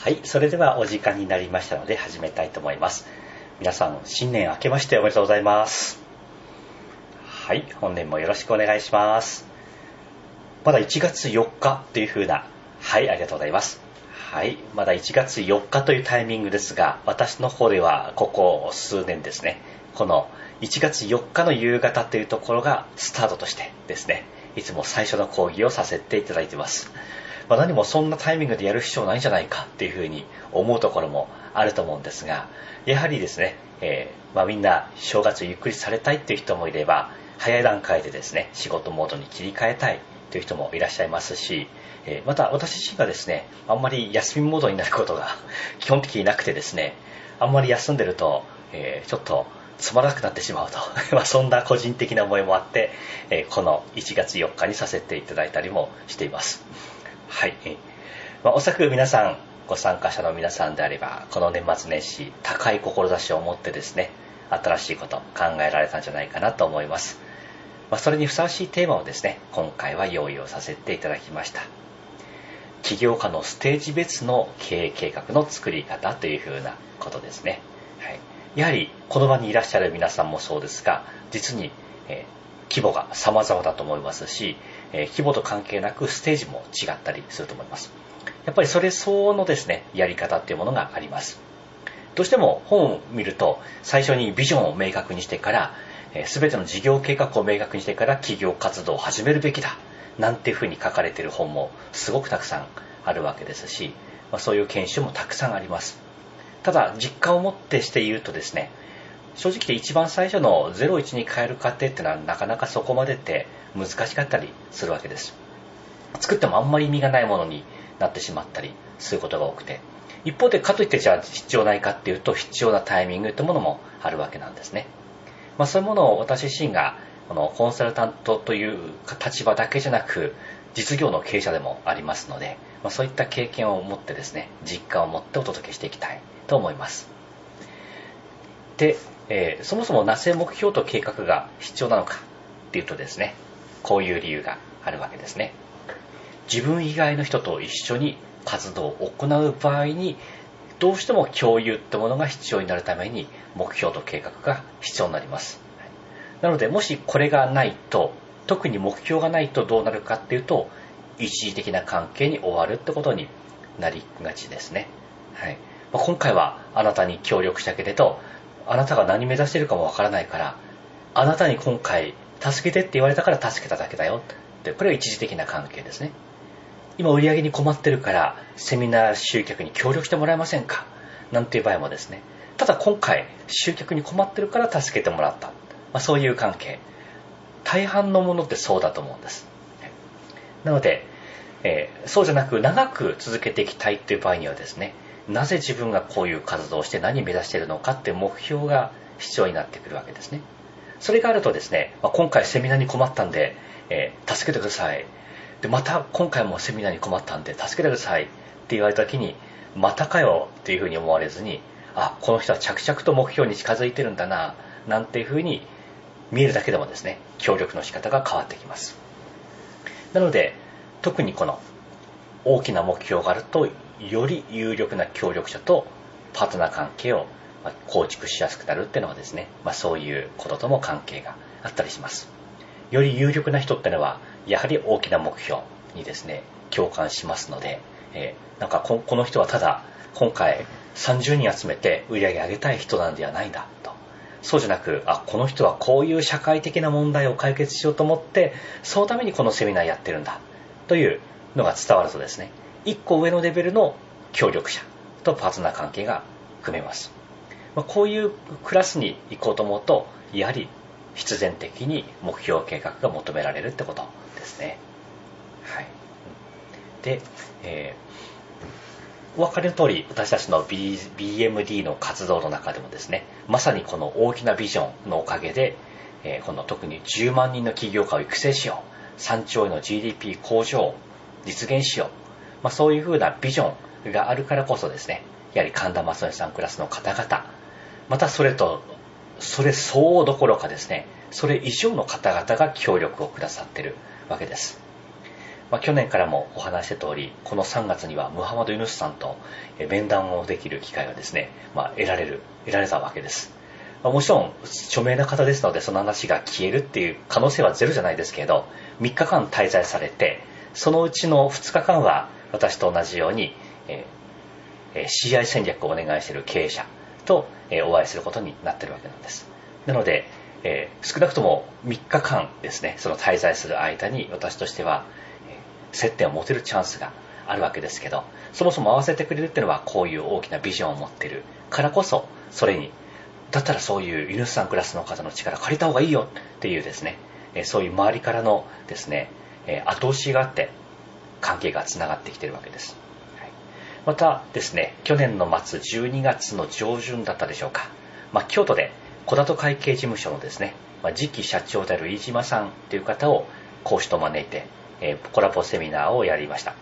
はい、それではお時間になりましたので始めたいと思います。皆さん、新年明けましておめでとうございます。はい、本年もよろしくお願いします。まだ1月4日という風な、はい、ありがとうございます。はい、まだ1月4日というタイミングですが、私の方ではここ数年ですね、この1月4日の夕方というところがスタートとしてですね、いつも最初の講義をさせていただいています。まあ、何もそんなタイミングでやる必要ないんじゃないかっていうふうに思うところもあると思うんですが、やはりですね、えーまあ、みんな正月ゆっくりされたいっていう人もいれば、早い段階でですね、仕事モードに切り替えたいという人もいらっしゃいますし、えーまた私自身がですね、あんまり休みモードになることが 基本的になくてですね、あんまり休んでると、えーちょっとつまらなくなってしまうと、まあそんな個人的な思いもあって、えこの1月4日にさせていただいたりもしています。はい。まあ、おそらく皆さん、ご参加者の皆さんであれば、この年末年始、高い志を持ってですね、新しいこと考えられたんじゃないかなと思います。まあ、それにふさわしいテーマをですね、今回は用意をさせていただきました。起業家のステージ別の経営計画の作り方というふうなことですね。はい、やはりこの場にいらっしゃる皆さんもそうですが、実に、えー規模が様々だと思いますし、え規模と関係なくステージも違ったりすると思います。やっぱりそれ相応のですね、やり方っていうものがあります。どうしても本を見ると最初にビジョンを明確にしてから、えー全ての事業計画を明確にしてから企業活動を始めるべきだなんていうふうに書かれている本もすごくたくさんあるわけですし、まあ、そういう研修もたくさんありますただ実感を持ってして言うとですね正直で一番最初の01に変える過程っていうのはなかなかそこまでって難しかったりするわけです。作ってもあんまり意味がないものになってしまったりすることが多くて。一方でかといってじゃあ必要ないかっていうと必要なタイミングってものもあるわけなんですね。まあ、そういうものを私自身がこのコンサルタントという立場だけじゃなく実業の経営者でもありますので、まあ、そういった経験を持ってですね実感を持ってお届けしていきたいと思います。で、えーそもそもなぜ目標と計画が必要なのかっていうとですねこういう理由があるわけですね。自分以外の人と一緒に活動を行う場合にどうしても共有ってものが必要になるために目標と計画が必要になります。なのでもしこれがないと特に目標がないとどうなるかっていうと一時的な関係に終わるってことになりがちですね、はい。まあ今回はあなたに協力したけれどあなたが何目指しているかもわからないからあなたに今回助けてって言われたから助けただけだよって。これは一時的な関係ですね。今売り上げに困ってるからセミナー集客に協力してもらえませんか？なんていう場合もですね。ただ今回集客に困ってるから助けてもらった、まあ、そういう関係。大半のものってそうだと思うんです。なので、えーそうじゃなく長く続けていきたいっていう場合にはですねなぜ自分がこういう活動をして何を目指しているのかっていう目標が必要になってくるわけですね。それがあるとですね、まあ今回セミナーに困ったんで、えー助けてください。でまた今回もセミナーに困ったんで助けてください。って言われた時にまたかよっていうふうに思われずにあこの人は着々と目標に近づいてるんだななんていうふうに見えるだけでもですね協力の仕方が変わってきます。なので特にこの大きな目標があるとより有力な協力者とパートナー関係をま構築しやすくなるっていうのはですね、まあ、そういうこととも関係があったりします。より有力な人ってのはやはり大きな目標にですね共感しますので、えーなんかここの人はただ今回30人集めて売り上げ上げたい人なんではないんだと。そうじゃなくあこの人はこういう社会的な問題を解決しようと思ってそのためにこのセミナーやってるんだというのが伝わるとですね1個上のレベルの協力者とパートナー関係が組めます、まあこういうクラスに行こうと思うとやはり必然的に目標計画が求められるってことですね。はい。で、えーお分かりの通り私たちの B BMD の活動の中でもですねまさにこの大きなビジョンのおかげで、えーこの特に10万人の起業家を育成しよう3兆円の GDP 向上を実現しよう、まあ、そういうふうなビジョンがあるからこそですねやはり神田正義さんクラスの方々またそれとそれ相応どころかですねそれ以上の方々が協力をくださっているわけですまあ、去年からもお話した通り、この3月にはムハマド・ユヌスさんと面談をできる機会がですね、まあ、得られる、得られたわけです。ま、もちろん、著名な方ですので、その話が消えるっていう可能性はゼロじゃないですけど、3日間滞在されて、そのうちの2日間は私と同じように、えー、CI 戦略をお願いしている経営者と、えお会いすることになってるわけなんです。なので、え、少なくとも3日間ですね、その滞在する間に私としては、え接点を持てるチャンスがあるわけですけど、そもそも合わせてくれるっていうのはこういう大きなビジョンを持ってるからこそ、それに、だったらそういうユヌスさんクラスの方の力借りた方がいいよっていうですね、えそういう周りからのですね、え後押しがあって関係がつながってきてるわけです。またですね、去年の末12月の上旬だったでしょうか、まあ、京都で小田と会計事務所のですね、まあ、次期社長である飯島さんという方を講師と招いて、えー、コラボセミナーをやりました。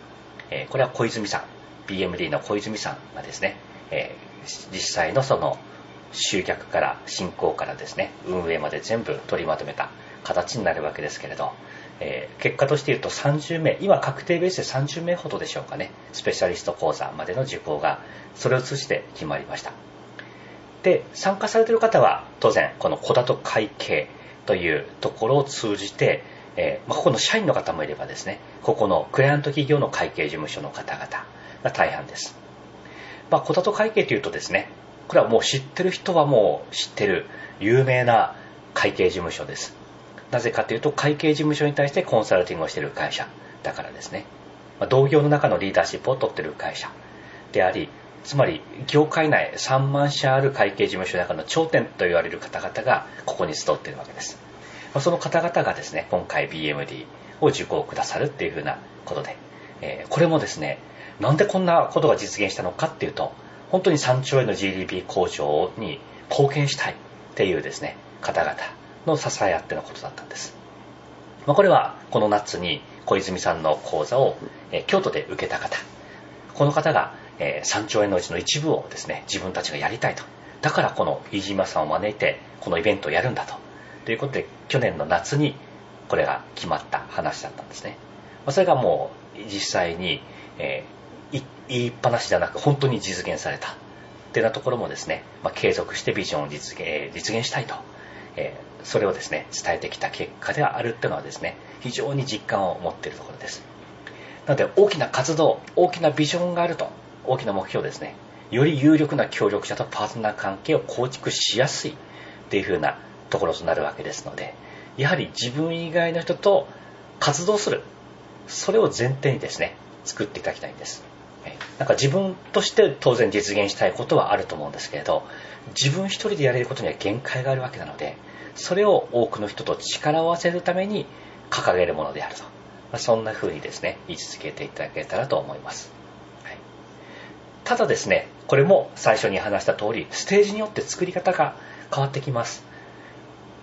えー、これは小泉さん、BMD の小泉さんがですね、えー、実際のその集客から進行からですね、運営まで全部取りまとめた形になるわけですけれど、えー、結果として言うと30名、今確定ベースで30名ほどでしょうかね、スペシャリスト講座までの受講が、それを通じて決まりました。で、参加されている方は、当然、この小田と会計というところを通じて、えー、まあ、ここの社員の方もいればですね、ここのクライアント企業の会計事務所の方々が大半です。まあ、小田と会計というとですね、これはもう知ってる人はもう知ってる有名な会計事務所です。なぜかというと、会計事務所に対してコンサルティングをしている会社だからですね。ま、同業の中のリーダーシップを取っている会社であり、つまり業界内3万社ある会計事務所の中の頂点と言われる方々がここに集っているわけです。まその方々がですね、今回 BMD を受講くださるっていうふうなことで、え、これもですね、なんでこんなことが実現したのかっていうと、本当に3兆円の GDP 向上に貢献したいっていうですね、方々の支え合ってのことだったんです。まあ、これはこの夏に小泉さんの講座を、え、京都で受けた方、この方が、え、3兆円のうちの一部をですね、自分たちがやりたいと。だからこの飯島さんを招いて、このイベントをやるんだと。ということで、去年の夏にこれが決まった話だったんですね。まそれがもう実際に、えー、言いっぱなしじゃなく本当に実現された。ってなところもですね、まあ、継続してビジョンを実現実現したいと、え、それをですね、伝えてきた結果ではあるっていうのはですね、非常に実感を持っているところです。なので、大きな活動、大きなビジョンがあると、大きな目標ですね、より有力な協力者とパートナー関係を構築しやすいっていうふうなところとなるわけですので、やはり自分以外の人と活動する。それを前提にですね、作っていただきたいんです。なんか自分として当然実現したいことはあると思うんですけれど、自分一人でやれることには限界があるわけなので、それを多くの人と力を合わせるために掲げるものであると。まあ、そんな風にですね、位置づけていただけたらと思います。はい、ただですね、これも最初に話した通り、ステージによって作り方が変わってきます。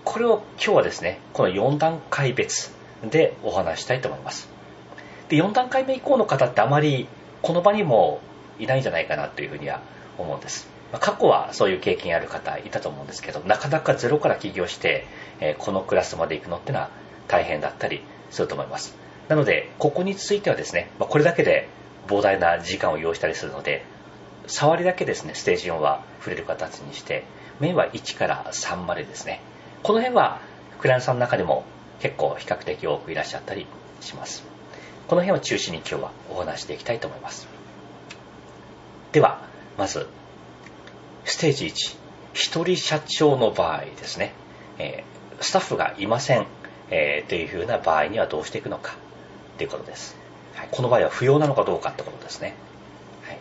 これを今日はですね、この4段階別でお話したいと思います。で、4段階目以降の方ってあまりこの場にもいないんじゃないかなというふうには思うんです。ま過去はそういう経験ある方いたと思うんですけど、なかなかゼロから起業して、えこのクラスまで行くのってのは大変だったりすると思います。なので、ここについてはですね、まこれだけで膨大な時間を要したりするので、触りだけですね、ステージ4は触れる形にして、メインは1から3までですね、この辺はクライアントさんの中でも結構比較的多くいらっしゃったりします。この辺を中心に今日はお話していきたいと思います。では、まず、ステージ1、一人社長の場合ですね、えー、スタッフがいません、えー、というふうな場合にはどうしていくのかということです。はい、この場合は不要なのかどうかってことですね。はい、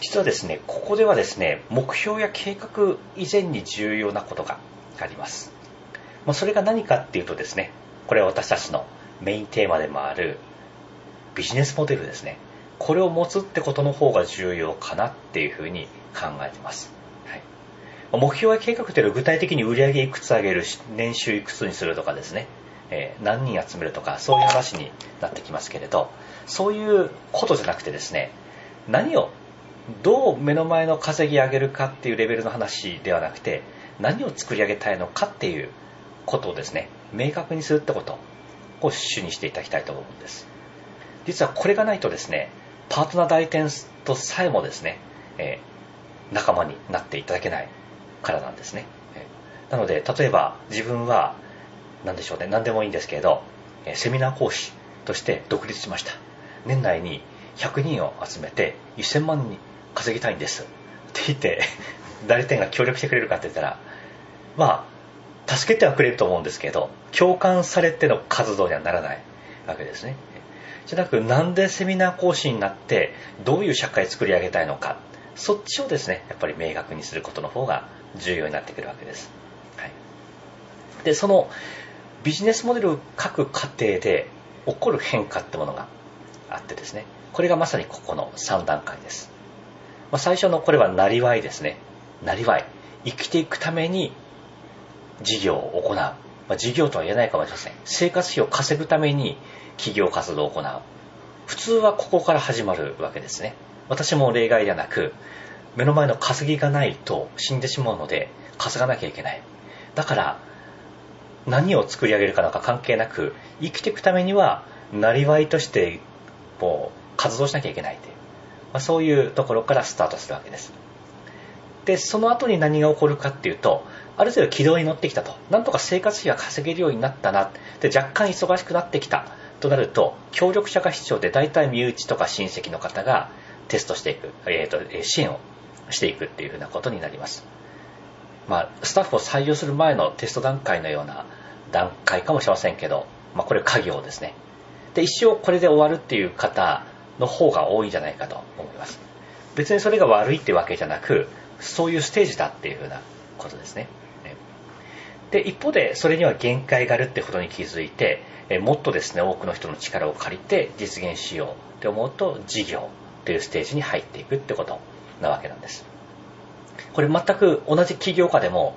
実はですね、ここではですね、目標や計画以前に重要なことがあります。まあ、それが何かっていうとですね、これは私たちのメインテーマでもあるビジネスモデルですね。これを持つってことの方が重要かなっていうふうに考えてます。はい、目標や計画というのは具体的に売上いくつ上げる、年収いくつにするとかですね、えー、何人集めるとかそういう話になってきますけれど、そういうことじゃなくてですね、何をどう目の前の稼ぎ上げるかっていうレベルの話ではなくて、何を作り上げたいのかっていうことをですね、明確にするってこと。を主にしていただきたいと思うんです実はこれがないとですねパートナー代理店とさえもですね、えー、仲間になっていただけないからなんですね、なので例えば自分は何でしょうね何でもいいんですけれどセミナー講師として独立しました。年内に100人を集めて1000万に稼ぎたいんです。って言って 代理店が協力してくれるかって言ったらまあ助けてはくれると思うんですけど共感されての活動にはならないわけですね。じゃなくなんでセミナー講師になってどういう社会作り上げたいのか。そっちをですねやっぱり明確にすることの方が重要になってくるわけです、はい、でそのビジネスモデルを書く過程で起こる変化ってものがあってですね。これがまさにここの3段階です、まあ、最初のこれはなりわいですね。なりわい。生きていくために事業を行う、まあ、事業とは言えないかもしれません。生活費を稼ぐために企業活動を行う。普通はここから始まるわけですね。私も例外ではなく目の前の稼ぎがないと死んでしまうので稼がなきゃいけない。だから何を作り上げるかなんか関係なく生きていくためにはなりわいとしてもう活動しなきゃいけないという、まあ、そういうところからスタートするわけです。でその後に何が起こるかっていうとある程度軌道に乗ってきたと。なんとか生活費が稼げるようになったな。で若干忙しくなってきた。となると協力者が必要で大体身内とか親戚の方がテストしていく、えーと、支援をしていくっていうふうなことになります。まあ、スタッフを採用する前のテスト段階のような段階かもしれませんけど、まあ、これ家業ですね。で一生これで終わるっていう方の方が多いんじゃないかと思います。別にそれが悪いってわけじゃなくそういうステージだっていうふうなことですね。で一方でそれには限界があるってことに気づいてもっとですね多くの人の力を借りて実現しようって思うと事業。というステージに入っていくってことなわけなんです。これ全く同じ起業家でも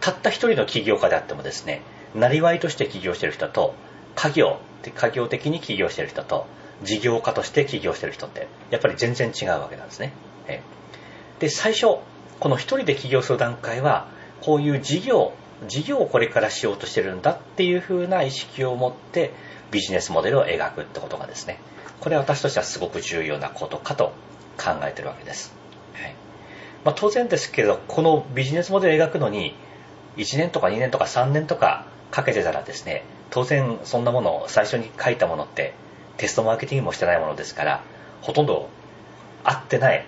たった一人の起業家であってもですねなりわいとして起業してる人と家業家業的に起業してる人と事業家として起業してる人ってやっぱり全然違うわけなんですね。で最初この一人で起業する段階はこういう事業事業をこれからしようとしてるんだっていう風な意識を持ってビジネスモデルを描くってことがですね。これは私としてはすごく重要なことかと考えてるわけです、はい。まあ、当然ですけどこのビジネスモデルを描くのに1年とか2年とか3年とかかけてたらですね当然そんなものを最初に書いたものってテストマーケティングもしてないものですからほとんど合ってない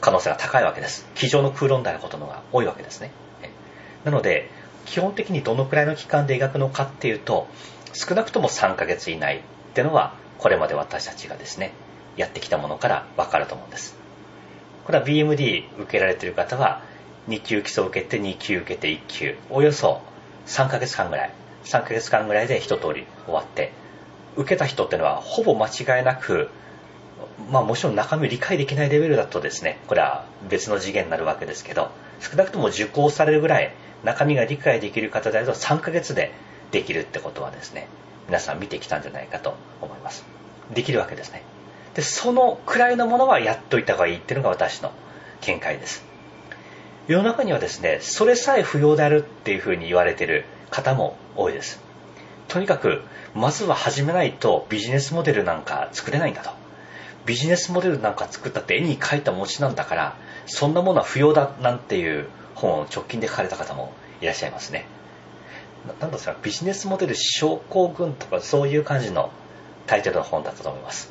可能性が高いわけです。机上の空論であることのが多いわけですね。なので基本的にどのくらいの期間で描くのかっていうと少なくとも3ヶ月以内っていうのはこれまで私たちがですねやってきたものから分かると思うんです。これは BMD 受けられている方は2級基礎を受けて2級受けて1級。およそ3ヶ月間ぐらい。3ヶ月間ぐらいで一通り終わって受けた人っていうのはほぼ間違いなくまあもちろん中身を理解できないレベルだとですねこれは別の次元になるわけですけど少なくとも受講されるぐらい中身が理解できる方であると3ヶ月でできるってことはですね皆さん見てきたんじゃないかと思います。できるわけですね。でそのくらいのものはやっといた方がいいっていうのが私の見解です。世の中にはですねそれさえ不要であるっていうふうに言われてる方も多いです。とにかくまずは始めないとビジネスモデルなんか作れないんだと。ビジネスモデルなんか作ったって絵に描いた餅なんだからそんなものは不要だなんていう本を直近で書かれた方もいらっしゃいますね。なんですかビジネスモデル症候群とかそういう感じのタイトルの本だったと思います。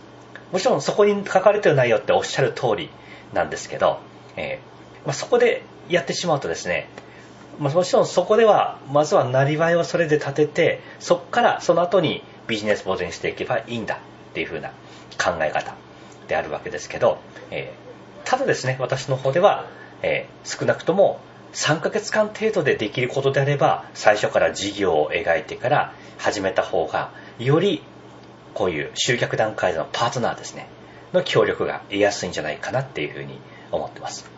もちろんそこに書かれてる内容っておっしゃる通りなんですけど、えーまあ、そこでやってしまうとですね、まあ、もちろんそこではまずはなりわいをそれで立ててそこからその後にビジネスモデルにしていけばいいんだっていう風な考え方であるわけですけど、えー、ただですね私の方では、えー、少なくとも3ヶ月間程度でできることであれば最初から事業を描いてから始めた方がよりこういう集客段階でのパートナーですねの協力が得やすいんじゃないかなっていうふうに思ってます。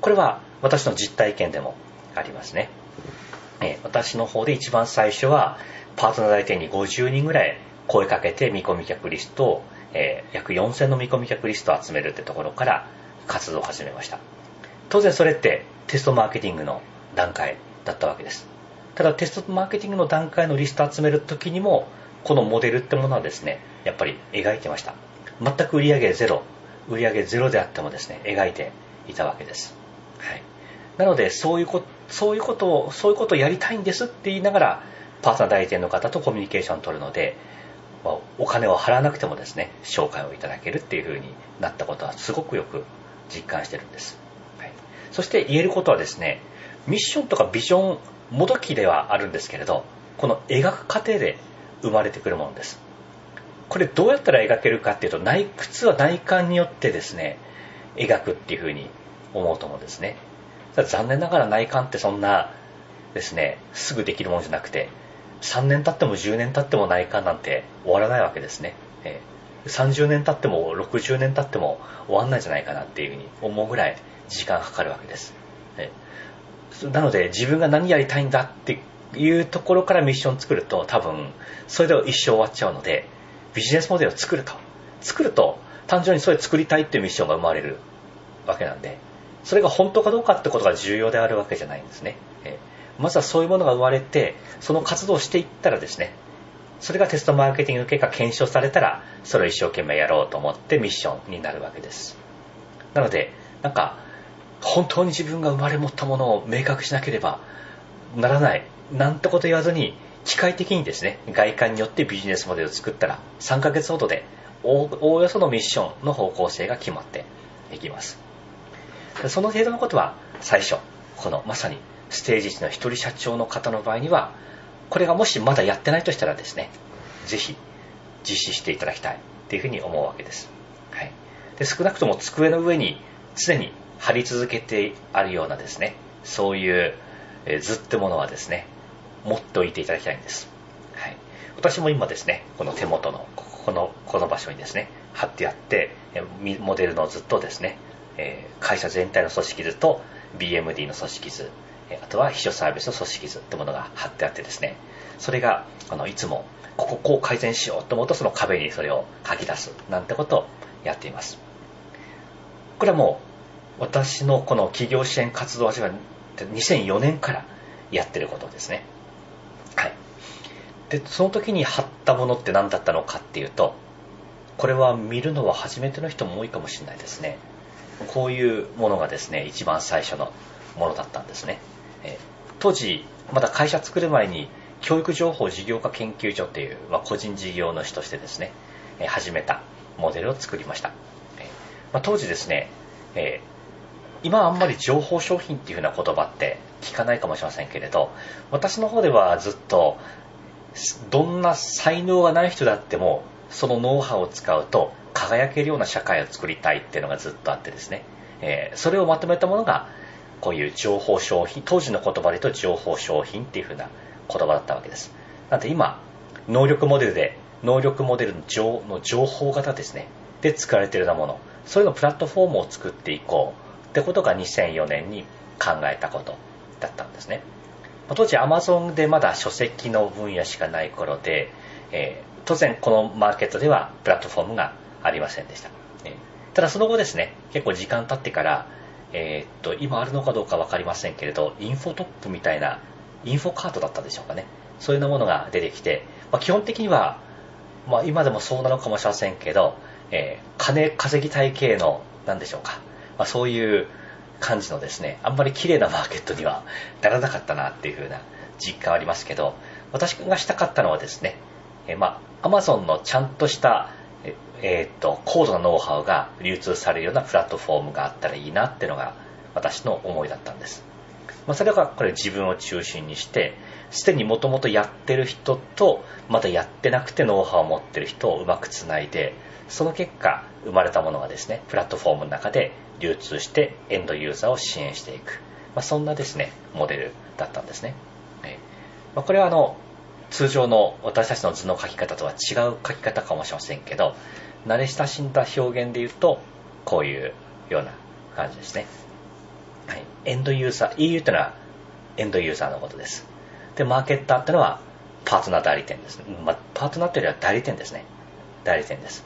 これは私の実体験でもありますね、え私の方で一番最初はパートナー代店に50人ぐらい声かけて見込み客リストを、え、約4000の見込み客リストを集めるってところから活動を始めました。当然それってテストマーケティングの段階だったわけです。ただテストマーケティングの段階のリスト集める時にもこのモデルってものはですねやっぱり描いてました。全く売上ゼロ売上ゼロであってもですね描いていたわけです、はい、なのでそういうことそういうことをそういうことをやりたいんですって言いながらパートナー代理店の方とコミュニケーションを取るので、まあ、お金を払わなくてもですね紹介をいただけるっていう風になったことはすごくよく実感してるんです、そして言えることはですねミッションとかビジョンもどきではあるんですけれどこの描く過程で生まれてくるものです。これどうやったら描けるかっていうと内屈は内観によってですね描くっていうふうに思うと思うんですね。残念ながら内観ってそんなですねすぐできるものじゃなくて3年経っても10年経っても内観なんて終わらないわけですね、え30年経っても60年経っても終わんないんじゃないかなっていうふうに思うぐらい時間かかるわけです、えなので自分が何やりたいんだっていうところからミッション作ると多分それで一生終わっちゃうのでビジネスモデルを作ると。作ると単純にそれ作りたいっていうミッションが生まれるわけなんでそれが本当かどうかってことが重要であるわけじゃないんですね、まずはそういうものが生まれてその活動をしていったらですねそれがテストマーケティングの結果検証されたらそれを一生懸命やろうと思ってミッションになるわけです。なのでなんか本当に自分が生まれ持ったものを明確しなければならないなんてこと言わずに機械的にですね外観によってビジネスモデルを作ったら3ヶ月ほどでおおよそのミッションの方向性が決まっていきます。その程度のことは最初このまさにステージ1の一人社長の方の場合にはこれがもしまだやってないとしたらですねぜひ実施していただきたいっていうふうに思うわけです、はい、で少なくとも机の上に常に貼り続けてあるようなですねそういう図ってものはですね持っておいていただきたいんです、はい、私も今ですねこの手元のここのこの場所にですね貼ってあってモデルの図とですね会社全体の組織図と BMD の組織図あとは秘書サービスの組織図ってものが貼ってあってですねそれがあのいつもこここう改善しようと思うとその壁にそれを書き出すなんてことをやっています。これはもう私のこの企業支援活動は2004年からやってることですね。はい。でその時に貼ったものって何だったのかっていうとこれは見るのは初めての人も多いかもしれないですね。こういうものがですね一番最初のものだったんですね。え当時まだ会社作る前に教育情報事業化研究所っていう、まあ、個人事業主としてですね、始めたモデルを作りました、えまあ、当時ですね、え今あんまり情報商品っていう風な言葉って聞かないかもしれませんけれど私の方ではずっとどんな才能がない人だってもそのノウハウを使うと輝けるような社会を作りたいっていうのがずっとあってですね、えー、それをまとめたものがこういう情報商品当時の言葉で言うと情報商品っていう風な言葉だったわけです。なんで今能力モデルで能力モデルの情の情報型ですね。で使われているようなもの。それのプラットフォームを作っていこう。ってことが2004年に考えたことだったんですね。当時アマゾンでまだ書籍の分野しかない頃で、えー、当然このマーケットではプラットフォームがありませんでした、えー、ただその後ですね結構時間経ってからえー、っと今あるのかどうか分かりませんけれどインフォトップみたいなインフォカードだったでしょうかね。そういうものが出てきて、まあ、基本的には、まあ、今でもそうなのかもしれませんけど、えー、金稼ぎ体系の何でしょうか、まあ、そういう感じのですねあんまり綺麗なマーケットにはならなかったなっていう風な実感はありますけど私がしたかったのはですね、え、まあ Amazon のちゃんとしたえー、っと高度なノウハウが流通されるようなプラットフォームがあったらいいなっていうのが私の思いだったんです、まあ、それがこれ自分を中心にしてすでにもともとやってる人とまだやってなくてノウハウを持ってる人をうまくつないでその結果生まれたものがですねプラットフォームの中で流通してエンドユーザーを支援していく、まあ、そんなですねモデルだったんですね、えまあ、これはあの通常の私たちの図の書き方とは違う書き方かもしれませんけど慣れ親しんだ表現で言うとこういうような感じですね、はい、エンドユーザー EU というのはエンドユーザーのことです。でマーケッターっていうのはパートナー代理店です、まあ、パートナーというよりは代理店ですね。代理店です。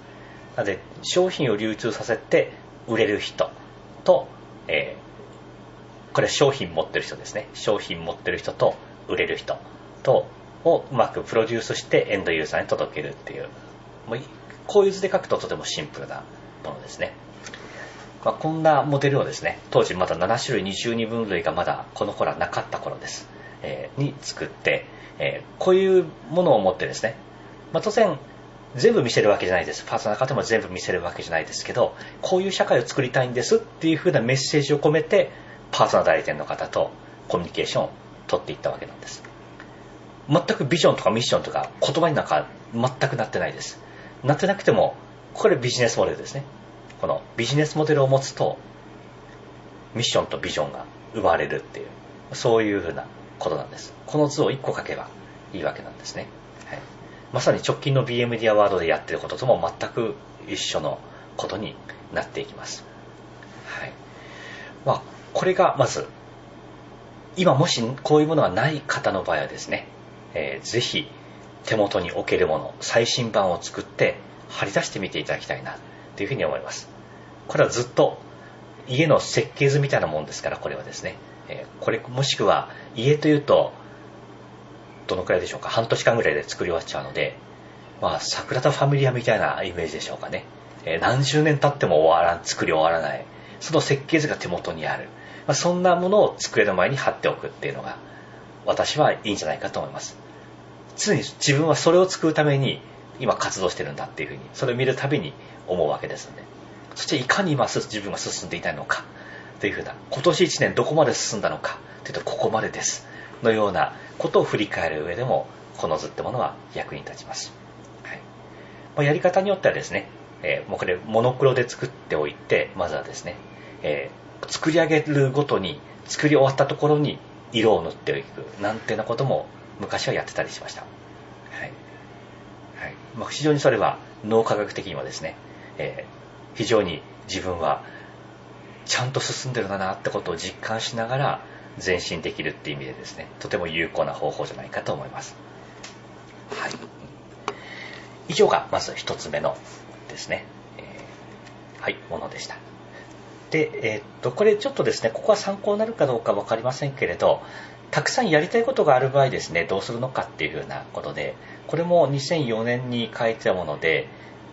なので商品を流通させて売れる人と、えー、これは商品持ってる人ですね。商品持ってる人と売れる人とをうまくプロデュースしてエンドユーザーに届けるっていう。もうこういう図で書くととてもシンプルなものですね、まあ、こんなモデルをですね当時まだ7種類22分類がまだこの頃はなかった頃です、えー、に作って、えー、こういうものを持ってですね、まあ、当然全部見せるわけじゃないです。パーソナル方も全部見せるわけじゃないですけど、こういう社会を作りたいんですっていうふうなメッセージを込めて、パーソナル代理店の方とコミュニケーションを取っていったわけなんです。全くビジョンとかミッションとか言葉になんか全くなってないです。なってなくても、これビジネスモデルですね。このビジネスモデルを持つと、ミッションとビジョンが生まれるっていう、そういうふうなことなんです。この図を1個書けばいいわけなんですね。まさに直近の BMD アワードでやってることとも全く一緒のことになっていきます。はい。まあ、これがまず、今もしこういうものがない方の場合はですね、えー、ぜひ手元に置けるもの、最新版を作って貼り出してみていただきたいなというふうに思います。これはずっと家の設計図みたいなもんですから、これはですね。えー、これもしくは家というと、どのくらいでしょうか、半年間ぐらいで作り終わっちゃうので、まあ、桜田ファミリアみたいなイメージでしょうかね。えー、何十年経っても終わらん、作り終わらない。その設計図が手元にある。まあ、そんなものを机の前に貼っておくっていうのが、私はいいんじゃないかと思います。常に自分はそれを作るために今活動してるんだっていうふうに、それを見るたびに思うわけですので、そしていかに今自分が進んでいたいのか、というふうな、今年1年どこまで進んだのか、というとここまでです。のようなことを振り返る上でも、この図ってものは役に立ちます。はいまあ、やり方によってはですね、えー、もうこれモノクロで作っておいて、まずはですね、えー、作り上げるごとに、作り終わったところに色を塗っていく、なんてなことも昔はやってたりしました。はい。はい。まあ、非常にそれは脳科学的にはですね、えー、非常に自分はちゃんと進んでるんだなってことを実感しながら前進できるっていう意味でですね、とても有効な方法じゃないかと思います。はい。以上がまず一つ目のですね、えー、はい、ものでした。で、えー、っと、これちょっとですね、ここは参考になるかどうか分かりませんけれど、たくさんやりたいことがある場合ですね、どうするのかっていうふうなことで、これも2004年に書いてたもので、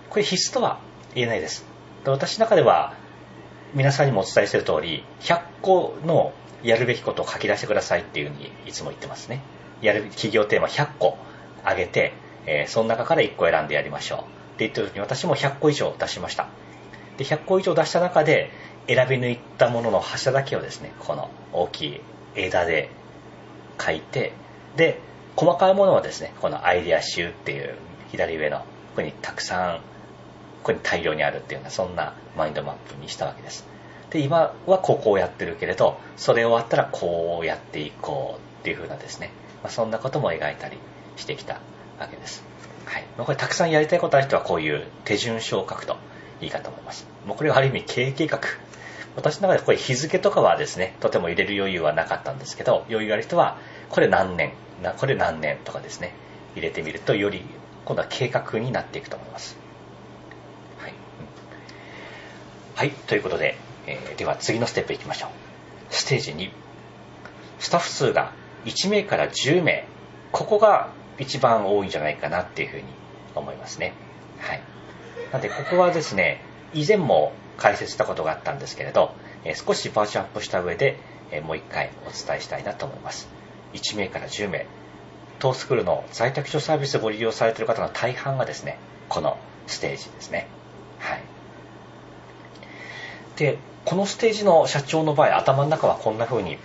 これ必須とは言えないです。私の中では、皆さんにもお伝えしている通り、100個のやるべきことを書き出してくださいっていうふうにいつも言ってますね。やる企業テーマ100個あげて、えー、その中から1個選んでやりましょう。って言った時に私も100個以上出しました。で、100個以上出した中で、選び抜いたものの柱だけをですね、この大きい枝で書いて、で、細かいものはですね、このアイデア集っていう左上の、ここにたくさん、ここに大量にあるっていうような、そんなマインドマップにしたわけです。で、今はここをやってるけれど、それ終わったらこうやっていこうっていう風なですね、まあ、そんなことも描いたりしてきたわけです。はい。まあ、これたくさんやりたいことある人はこういう手順書を書くといいかと思います。もうこれはある意味経営計画私の中でこれ日付とかはですね、とても入れる余裕はなかったんですけど、余裕がある人は、これ何年、これ何年とかですね、入れてみると、より今度は計画になっていくと思います。はい。はい、ということで、では次のステップいきましょう。ステージ2。スタッフ数が1名から10名。ここが一番多いんじゃないかなっていうふうに思いますね。はい。なので、ここはですね、以前も解説したことがあったんですけれど、少しバージョンアップした上で、もう一回お伝えしたいなと思います。1名から10名、トースクールの在宅所サービスをご利用されている方の大半がですね、このステージですね。はい。で、このステージの社長の場合、頭の中はこんな風に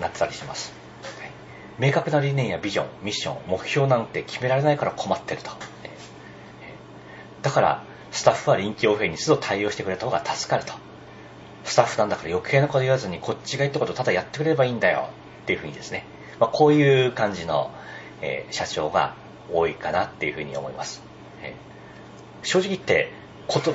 なってたりします。はい、明確な理念やビジョン、ミッション、目標なんて決められないから困ってると。だから、スタッフは臨機応変に都度対応してくれた方が助かると。スタッフなんだから余計なこと言わずにこっちが言ったことをただやってくれればいいんだよっていうふうにですね、まあ、こういう感じの、えー、社長が多いかなっていうふうに思います。えー、正直言って、こと、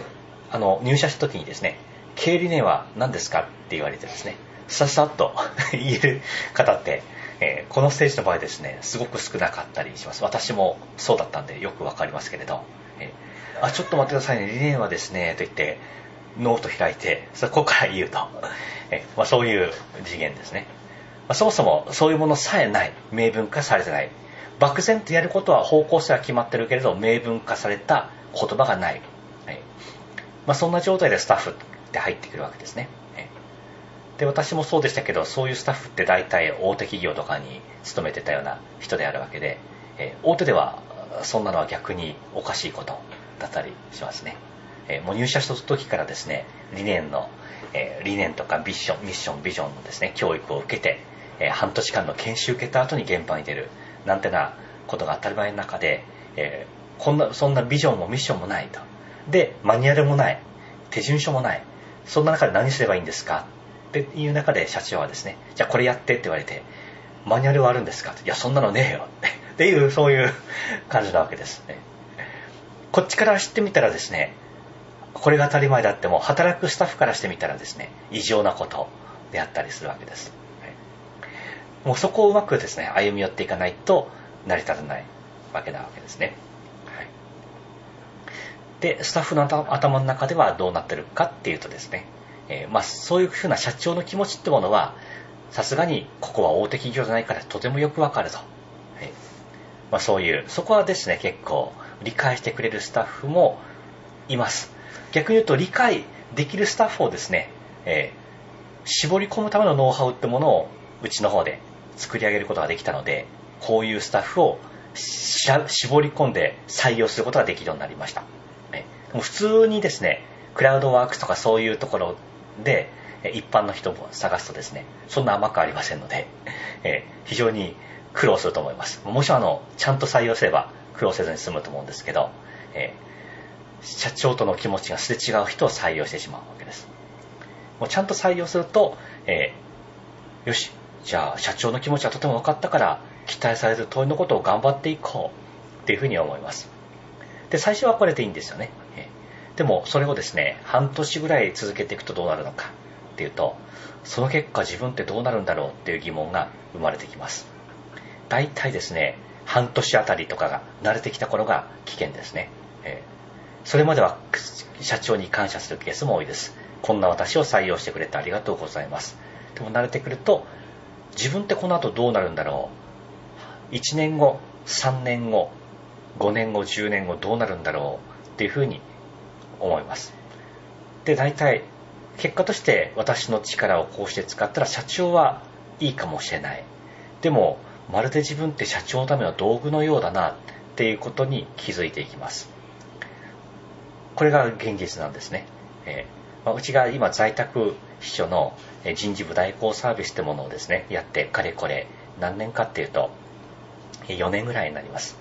あの、入社した時にですね、経理念は何ですか？って言われてですね、さっさっと 言える方って、えー、このステージの場合ですね、すごく少なかったりします。私もそうだったんでよくわかりますけれど、えあ、ちょっと待ってくださいね、理念はですね、と言って、ノート開いて、そこから言うと。えまあ、そういう次元ですね。まあ、そもそもそういうものさえない、明文化されてない。漠然とやることは方向性は決まってるけれど明文化された言葉がない、はいまあ、そんな状態でスタッフって入ってくるわけですね。で私もそうでしたけどそういうスタッフって大体大手企業とかに勤めてたような人であるわけで、え大手ではそんなのは逆におかしいことだったりしますね、えもう入社した時からですね理念の、え理念とかビッションミッションビジョンのですね教育を受けて、え半年間の研修受けた後に現場に出るなんてなことが当たり前の中で、えこんなそんなビジョンもミッションもないと。でマニュアルもない。手順書もない。そんな中で何すればいいんですか？っていう中で社長はですね、じゃあこれやってって言われて、マニュアルはあるんですか？いや、そんなのねえよ。っていう、そういう感じなわけですね。こっちから知ってみたらですね、これが当たり前だっても、働くスタッフからしてみたらですね、異常なことであったりするわけです。もうそこをうまくですね、歩み寄っていかないと成り立たないわけなわけですね。で、スタッフの頭の中ではどうなってるかっていうとですね、えー、まあ、そういうふうな社長の気持ちってものは、さすがにここは大手企業じゃないからとてもよくわかると。はいまあ、そういう、そこはですね、結構理解してくれるスタッフもいます。逆に言うと理解できるスタッフをですね、えー、絞り込むためのノウハウってものをうちの方で作り上げることができたので、こういうスタッフを絞り込んで採用することができるようになりました。ね、普通にですね、クラウドワークスとかそういうところで一般の人を探すとですねそんな甘くありませんので、え非常に苦労すると思います。もちろんあのちゃんと採用すれば苦労せずに済むと思うんですけど、え社長との気持ちがすれ違う人を採用してしまうわけです。もうちゃんと採用すると、えー、よしじゃあ社長の気持ちはとても分かったから期待される問いのことを頑張っていこうっていうふうに思います。で最初はこれでいいんですよね、でもそれをですね半年ぐらい続けていくとどうなるのかっていうとその結果自分ってどうなるんだろうっていう疑問が生まれてきます。大体ですね半年あたりとかが慣れてきた頃が危険ですね、えー、それまでは社長に感謝するケースも多いです。こんな私を採用してくれてありがとうございます。でも慣れてくると自分ってこの後どうなるんだろう。1年後3年後5年後10年後どうなるんだろうっていうふうに思います。で大体結果として私の力をこうして使ったら社長はいいかもしれない。でもまるで自分って社長のための道具のようだなっていうことに気づいていきます。これが現実なんですね、えーまあ、うちが今在宅秘書の人事部代行サービスってものをですねやってかれこれ何年かっていうと4年ぐらいになります、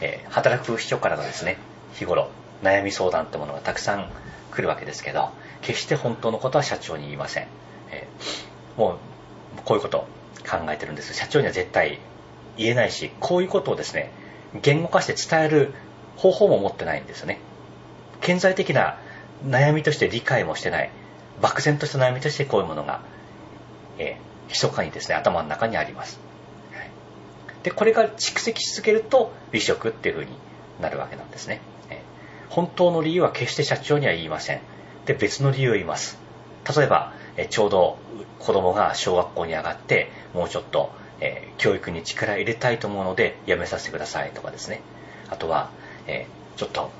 えー、働く秘書からのですね日頃悩み相談ってものがたくさん来るわけですけど決して本当のことは社長に言いません、えー、もうこういうこと考えてるんです。社長には絶対言えないしこういうことをですね言語化して伝える方法も持ってないんですよね。顕在的な悩みとして理解もしてない。漠然とした悩みとしてこういうものが、えー、密かにですね頭の中にあります、でこれが蓄積し続けると美食っていうふうになるわけなんですね。本当の理由は決して社長には言いません。で、別の理由を言います。例えば、えちょうど子供が小学校に上がって、もうちょっと、えー、教育に力入れたいと思うので、やめさせてくださいとかですね。あとは、えー、ちょっと、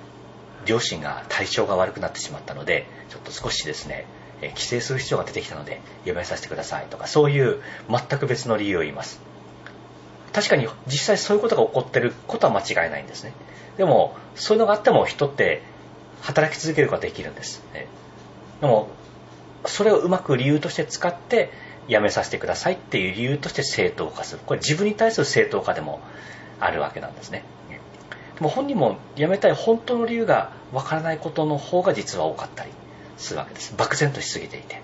両親が体調が悪くなってしまったので、ちょっと少しですね、えー、帰省する必要が出てきたので、やめさせてくださいとか、そういう全く別の理由を言います。確かに実際そういうことが起こってることは間違いないんですね。でもそういうのがあっても人って働き続けることができるんです、ね、でもそれをうまく理由として使って辞めさせてくださいっていう理由として正当化する。これ自分に対する正当化でもあるわけなんですね。でも本人も辞めたい本当の理由がわからないことの方が実は多かったりするわけです。漠然としすぎていて。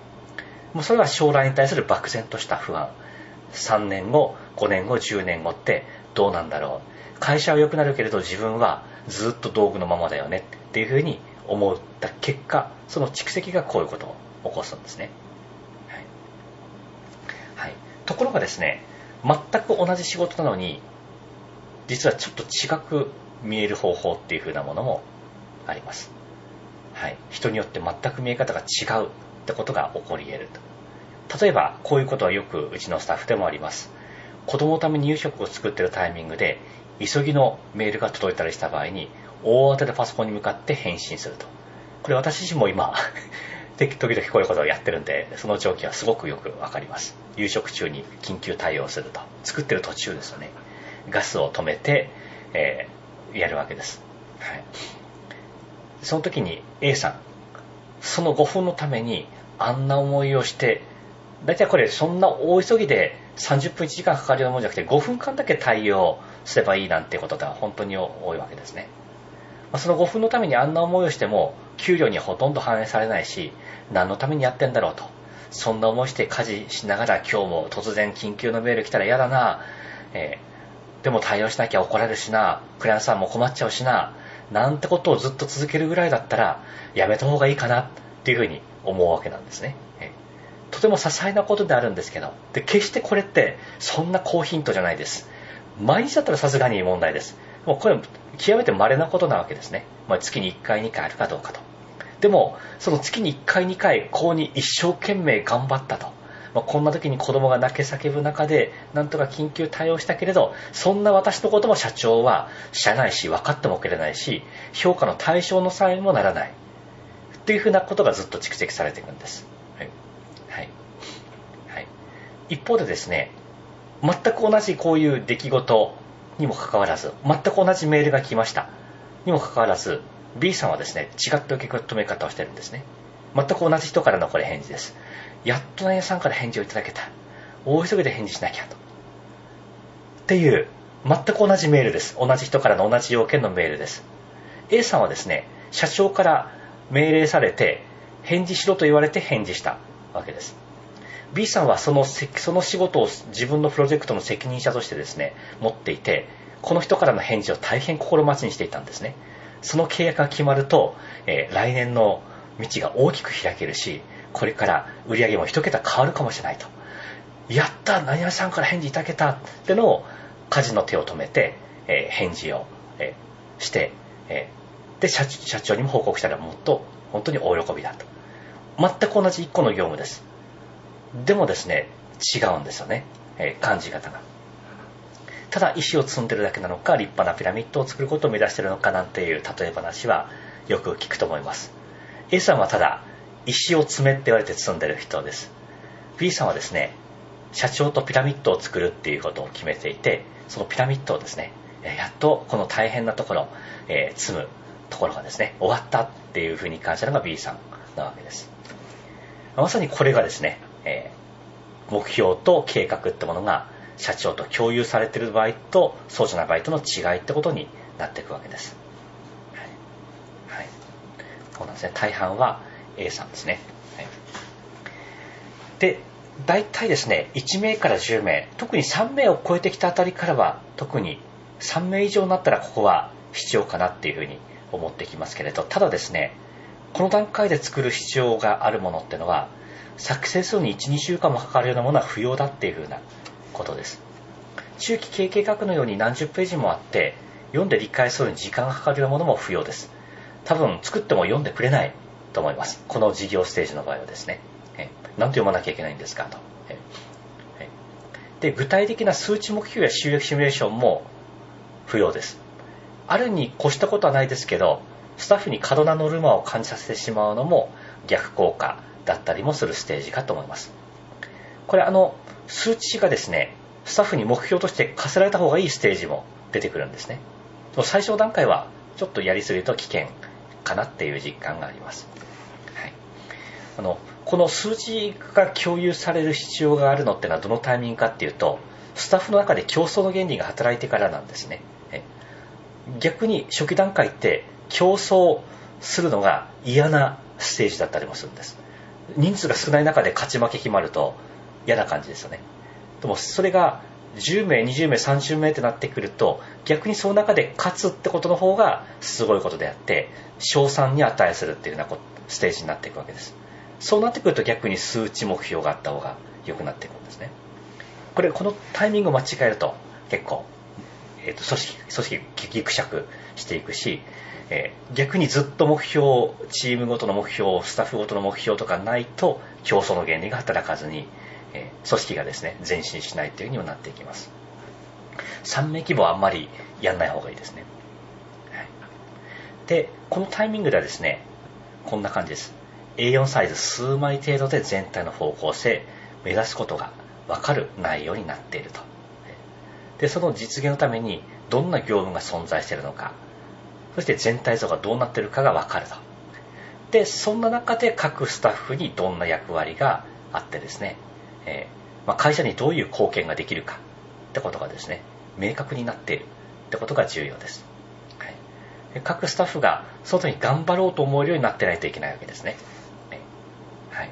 もうそれは将来に対する漠然とした不安。3年後5年後10年後ってどうなんだろう。会社は良くなるけれど自分はずっと道具のままだよねっていうふうに思った結果その蓄積がこういうことを起こすんですね、はい、はい、ところがですね全く同じ仕事なのに実はちょっと違く見える方法っていうふうなものもあります、はい、人によって全く見え方が違うってことが起こり得ると。例えばこういうことはよくうちのスタッフでもあります。子供のために夕食を作ってるタイミングで急ぎのメールが届いたりした場合に大当てでパソコンに向かって返信すると。これ私自身も今 時々こういうことをやってるんでその状況はすごくよくわかります。夕食中に緊急対応すると。作ってる途中ですよね。ガスを止めて、えー、やるわけです、はい、その時に A さんその5分のためにあんな思いをして大体これそんな大急ぎで30分1時間かかるようなもんじゃなくて5分間だけ対応すればいいなんてことでは本当に多いわけですね。その5分のためにあんな思いをしても給料にほとんど反映されないし何のためにやってんだろうとそんな思いして家事しながら今日も突然緊急のメール来たら嫌だな、えー、でも対応しなきゃ怒られるしなクライアントさんも困っちゃうしななんてことをずっと続けるぐらいだったらやめた方がいいかなっていうふうに思うわけなんですね。とても些細なことであるんですけど、で、決してこれってそんな高ヒントじゃないです。毎日だったらさすがに問題です。もうこれ、極めて稀なことなわけですね。まあ、月に1回、2回あるかどうかと。でも、その月に1回、2回、こうに一生懸命頑張ったと。まあ、こんな時に子供が泣け叫ぶ中で、なんとか緊急対応したけれど、そんな私のことも社長は知らないし、分かってもくれないし、評価の対象の際にもならない。っていうふうなことがずっと蓄積されていくんです。はい。はい。はい。一方でですね、全く同じこういう出来事にもかかわらず、全く同じメールが来ました。にもかかわらず、B さんはですね、違った受け止め方をしてるんですね。全く同じ人からのこれ返事です。やっと何屋さんから返事をいただけた。大急ぎで返事しなきゃと。っていう、全く同じメールです。同じ人からの同じ要件のメールです。A さんはですね、社長から命令されて、返事しろと言われて返事したわけです。B さんはそのその仕事を自分のプロジェクトの責任者としてですね、持っていて、この人からの返事を大変心待ちにしていたんですね。その契約が決まると、えー、来年の道が大きく開けるし、これから売り上げも一桁変わるかもしれないと。やった何々さんから返事いただけたってのを、家事の手を止めて、えー、返事を、えー、して、えで社、社長にも報告したらもっと本当に大喜びだと。全く同じ1個の業務です。でもですね、違うんですよね。えー、感じ方が。ただ石を積んでるだけなのか、立派なピラミッドを作ることを目指してるのかなんていう例え話はよく聞くと思います。A さんはただ、石を積めって言われて積んでる人です。B さんはですね、社長とピラミッドを作るっていうことを決めていて、そのピラミッドをですね、やっとこの大変なところ、えー、積むところがですね、終わったっていうふうに感じたのが B さんなわけです。まさにこれがですね、えー、目標と計画ってものが社長と共有されている場合とそうじゃない場合との違いってことになっていくわけです。はい。はい、そうなんですね。大半は A さんですね。はい、で、大体ですね、1名から10名、特に3名を超えてきたあたりからは、特に3名以上になったらここは必要かなっていうふうに思ってきますけれど、ただですね、この段階で作る必要があるものっていうのは、作成するに1、2週間もかかるようなものは不要だっていうふうなことです。中期経営計画のように何十ページもあって、読んで理解するのに時間がかかるようなものも不要です。多分作っても読んでくれないと思います。この事業ステージの場合はですね。何と読まなきゃいけないんですかと。で、具体的な数値目標や収益シミュレーションも不要です。あるに越したことはないですけど、スタッフに過度なノルマを感じさせてしまうのも逆効果だったりもするステージかと思います。これあの、数値がですね、スタッフに目標として課せられた方がいいステージも出てくるんですね。最初段階はちょっとやりすぎると危険かなっていう実感があります。はい、あのこの数字が共有される必要があるのってのはどのタイミングかっていうと、スタッフの中で競争の原理が働いてからなんですね。逆に初期段階って競争するのが嫌なステージだったりもするんです人数が少ない中で勝ち負け決まると嫌な感じですよね。でもそれが10名20名30名ってなってくると逆にその中で勝つってことの方がすごいことであって賞賛に値するっていうようなステージになっていくわけです。そうなってくると逆に数値目標があった方が良くなっていくんですね。これこのタイミングを間違えると結構えーと、組織組織ぎくしゃくしていくし、えー、逆にずっと目標チームごとの目標スタッフごとの目標とかないと競争の原理が働かずに、えー、組織がですね前進しないというふうにもなっていきます3名規模はあんまりやんない方がいいですね。はい、で、このタイミングではですね、こんな感じです。A4 サイズ数枚程度で全体の方向性、目指すことがわかる内容になっていると。で、その実現のためにどんな業務が存在しているのか、そして全体像がどうなってるかがわかると。で、そんな中で各スタッフにどんな役割があってですね、えー、まあ、会社にどういう貢献ができるかってことがですね、明確になっているってことが重要です。各スタッフが外に頑張ろうと思えるようになってないといけないわけですね。はい。うん、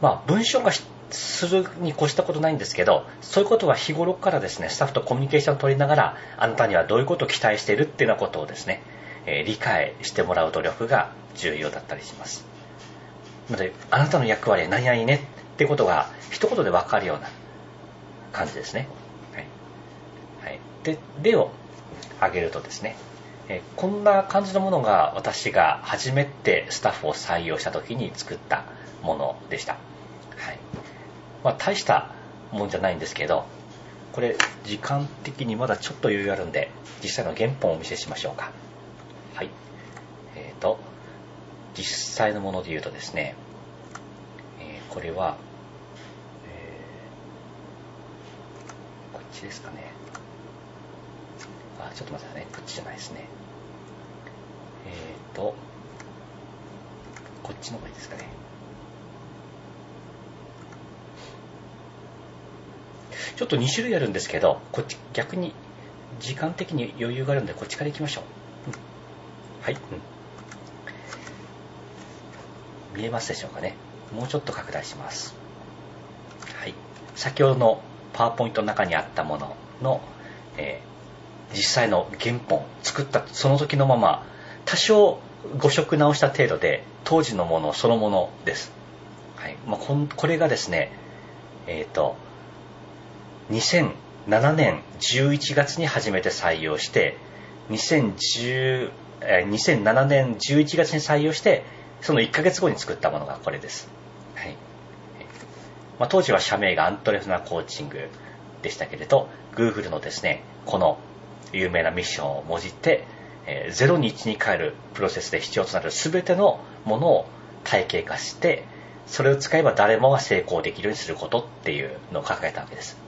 まあ、文章がするに越したことないんですけど、そういうことは日頃からですね、スタッフとコミュニケーションを取りながら、あなたにはどういうことを期待しているっていうようなことをですね、え、理解してもらう努力が重要だったりします。なので、あなたの役割は何々ねってことが一言で分かるような感じですね。はい。はい、で、例を挙げるとですね、え、こんな感じのものが私が初めてスタッフを採用した時に作ったものでした。まあ、大したもんじゃないんですけど、これ、時間的にまだちょっと余裕あるんで、実際の原本をお見せしましょうか。はい。えっ、ー、と、実際のもので言うとですね、えー、これは、えー、こっちですかね。あ、ちょっと待ってくださいね。こっちじゃないですね。えっ、ー、と、こっちの方がいいですかね。ちょっと2種類あるんですけど、こっち逆に時間的に余裕があるんで、こっちから行きましょう。はい、うん。見えますでしょうかね。もうちょっと拡大します。はい。先ほどのパワーポイントの中にあったものの、えー、実際の原本、作ったその時のまま、多少誤色直した程度で、当時のものそのものです。はいまあ、これがですね、えっ、ー、と、2007年11月に初めて採用して、2007年11月に採用して、その1ヶ月後に作ったものがこれです。はいまあ、当時は社名がアントレフナコーチングでしたけれど、Google のですね、この有名なミッションをもじって、えー、0に1に変えるプロセスで必要となる全てのものを体系化して、それを使えば誰もが成功できるようにすることっていうのを掲げたわけです。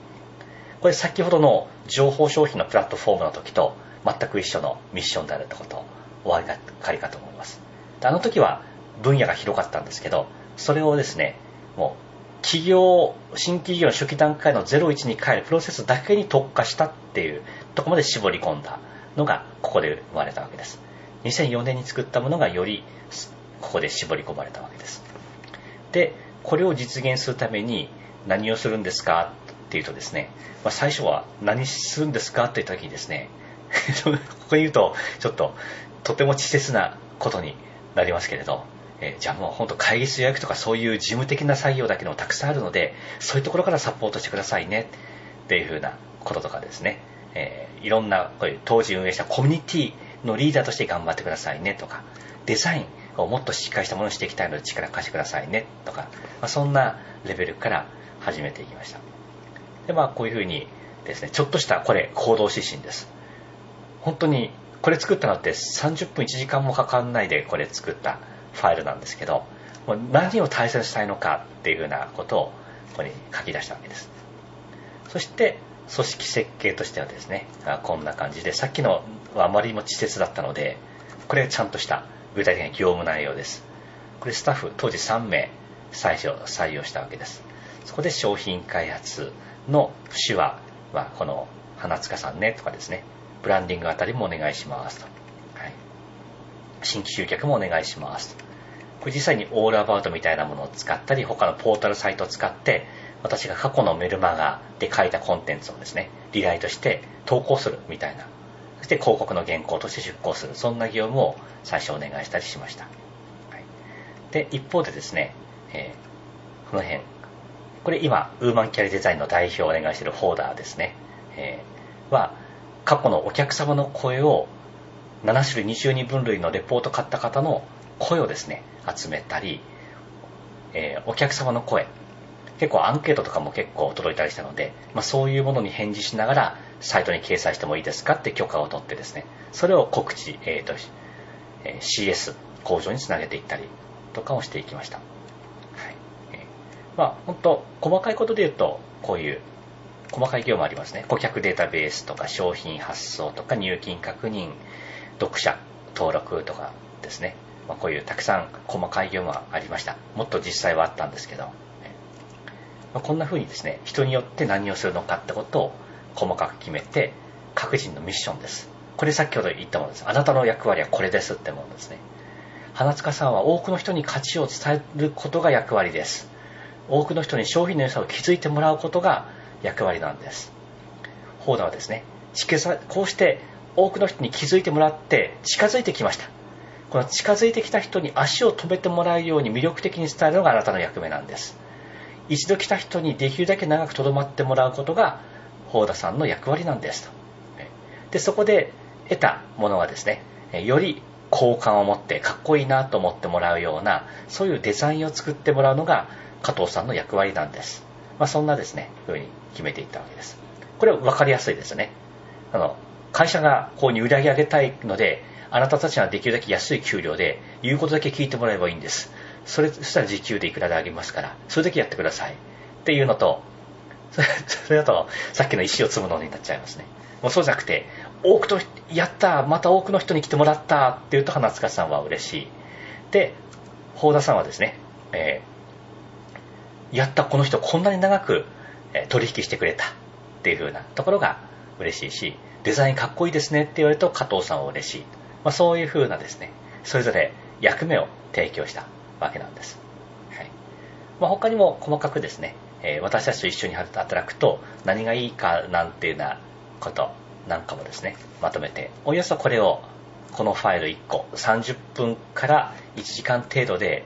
これ先ほどの情報商品のプラットフォームの時と全く一緒のミッションであるってことお分かりかと思います。あの時は分野が広かったんですけど、それをですね、もう企業、新企業の初期段階の01に変えるプロセスだけに特化したっていうとこまで絞り込んだのがここで生まれたわけです。2004年に作ったものがよりここで絞り込まれたわけです。で、これを実現するために何をするんですかっていうとですね、まあ、最初は何するんですかって言った時にですね、ここに言うと、ちょっと、とても稚拙なことになりますけれど、えー、じゃあもう本当会議室予約とかそういう事務的な作業だけでもたくさんあるので、そういうところからサポートしてくださいね、っていうふうなこととかですね、えー、いろんな、こういう当時運営したコミュニティのリーダーとして頑張ってくださいねとか、デザインをもっとしっかりしたものにしていきたいので力貸してくださいねとか、まあ、そんなレベルから始めていきました。で、まあ、こういうふうにですね、ちょっとしたこれ、行動指針です。本当に、これ作ったのって30分1時間もかかんないでこれ作ったファイルなんですけど、もう何を大切にしたいのかっていうふうなことをここに書き出したわけです。そして、組織設計としてはですね、こんな感じで、さっきのはあまりにも稚拙だったので、これちゃんとした具体的な業務内容です。これスタッフ当時3名最初採用したわけです。そこで商品開発、の手話はこの花塚さんねとかですね、ブランディングあたりもお願いしますと。はい、新規集客もお願いしますと。これ実際にオールアバウトみたいなものを使ったり、他のポータルサイトを使って、私が過去のメルマガで書いたコンテンツをですね、リライとして投稿するみたいな。そして広告の原稿として出稿する。そんな業務を最初お願いしたりしました。はい、で、一方でですね、えー、この辺、これ今、ウーマンキャリデザインの代表をお願いしているフォーダーですね。えー、は、過去のお客様の声を、7種類22分類のレポート買った方の声をですね、集めたり、えー、お客様の声、結構アンケートとかも結構届いたりしたので、まあ、そういうものに返事しながらサイトに掲載してもいいですかって許可を取ってですねそれを告知、えーとえー、CS 工場につなげていったりとかをしていきました、まあ本当細かいことで言うとこういう細かい業務ありますね顧客データベースとか商品発送とか入金確認読者登録とかですね、まあ、こういうたくさん細かい業務はありましたもっと実際はあったんですけどまあ、こんな風にですね、人によって何をするのかってことを細かく決めて、各人のミッションです。これ先ほど言ったものです。あなたの役割はこれですってものですね。花塚さんは多くの人に価値を伝えることが役割です。多くの人に商品の良さを気づいてもらうことが役割なんです。ホーダはですね、こうして多くの人に気づいてもらって近づいてきました。この近づいてきた人に足を止めてもらうように魅力的に伝えるのがあなたの役目なんです。一度来た人にできるだけ長くとどまってもらうことが法田さんの役割なんですとでそこで得たものはですねより好感を持ってかっこいいなと思ってもらうようなそういうデザインを作ってもらうのが加藤さんの役割なんです、まあ、そんなですねふうに決めていったわけです。これは分かりやすいですね。あの会社がこうに売り上げたいのであなたたちはできるだけ安い給料で言うことだけ聞いてもらえばいいんです。それそしたら時給でいくらであげますからそれだけやってください。っていうのと それだとさっきの石を積むのになっちゃいますね。もうそうじゃなくて多くのやったまた多くの人に来てもらったっていうと花塚さんは嬉しい。で法田さんはですね、えー、やったこの人こんなに長く取引してくれたっていう風なところが嬉しいしデザインかっこいいですねって言われると加藤さんは嬉しい、まあ、そういう風なですねそれぞれ役目を提供したわけなんです。はい。まあ、他にも細かくですね、え、私たちと一緒に働くと何がいいかなんていうようなことなんかもですね、まとめて、およそこれをこのファイル1個30分から1時間程度で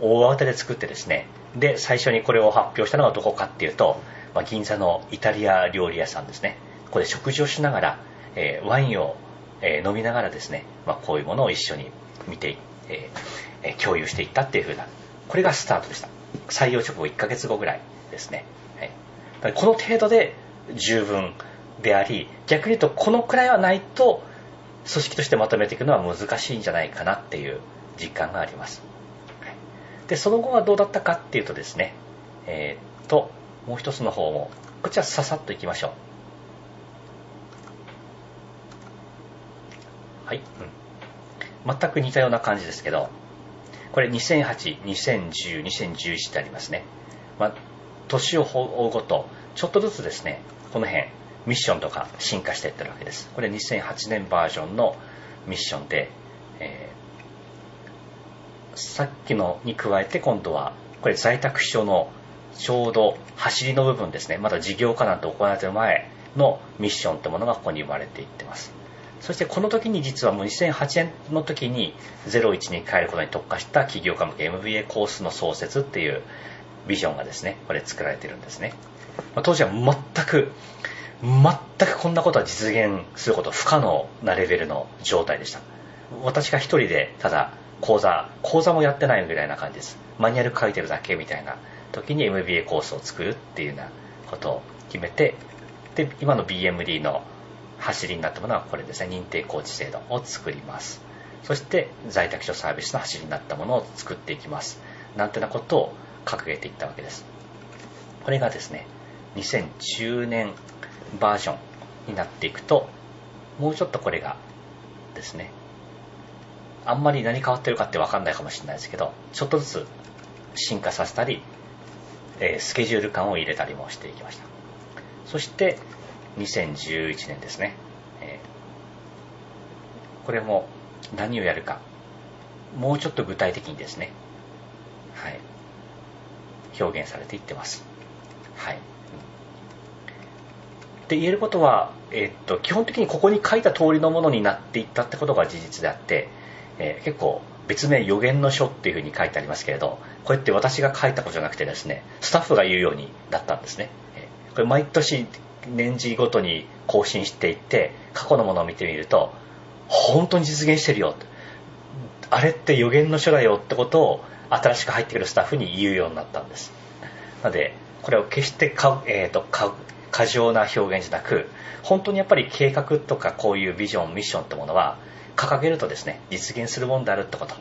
大慌てで作ってですね、で、最初にこれを発表したのはどこかっていうと、まあ、銀座のイタリア料理屋さんですね。ここで食事をしながら、えー、ワインを、えー、飲みながらですね、まあ、こういうものを一緒に見て、えー共有していったっていう風なこれがスタートでした。採用直後1ヶ月後ぐらいですね、はい、この程度で十分であり逆に言うとこのくらいはないと組織としてまとめていくのは難しいんじゃないかなっていう実感があります、でその後はどうだったかっていうとですねえー、ともう一つの方もこっちらささっといきましょうはい、うん、全く似たような感じですけどこれ2008、2010、2011ってありますね。まあ、年を追うごと、ちょっとずつですね、この辺、ミッションとか進化していってるわけです。これ2008年バージョンのミッションで、え、さっきのに加えて今度は、これ在宅秘書のちょうど走りの部分ですね、まだ事業化なんて行われてる前のミッションというものがここに生まれていってます。そしてこの時に実はもう2008年の時に01に変えることに特化した企業科目 MBA コースの創設っていうビジョンがですね、これ作られてるんですね。ま、当時は全く、全くこんなことは実現すること不可能なレベルの状態でした。私が一人でただ講座、講座もやってないぐらいな感じです。マニュアル書いてるだけみたいな時に MBA コースを作るっていうようなことを決めて、で、今の BMD の走りになったものはこれですね。認定コーチ制度を作ります。そして在宅所サービスの走りになったものを作っていきます。なんてなことを掲げていったわけです。これがですね2010年バージョンになっていくともうちょっとこれがですねあんまり何変わってるかって分かんないかもしれないですけどちょっとずつ進化させたり、えー、スケジュール感を入れたりもしていきました。そして2011年ですね、えー、これも何をやるかもうちょっと具体的にですね。はい。表現されていってます。はい。で言えることは、えー、っと基本的にここに書いた通りのものになっていったってことが事実であって、えー、結構別名予言の書っていうふうに書いてありますけれどこうやって私が書いたことじゃなくてですねスタッフが言うようになったんですね。これ毎年年次ごとに更新していって過去のものを見てみると本当に実現してるよあれって予言の書だよってことを新しく入ってくるスタッフに言うようになったんです。なのでこれを決してか、えーと、過剰な表現じゃなく本当にやっぱり計画とかこういうビジョンミッションってものは掲げるとですね実現するものであるってこと、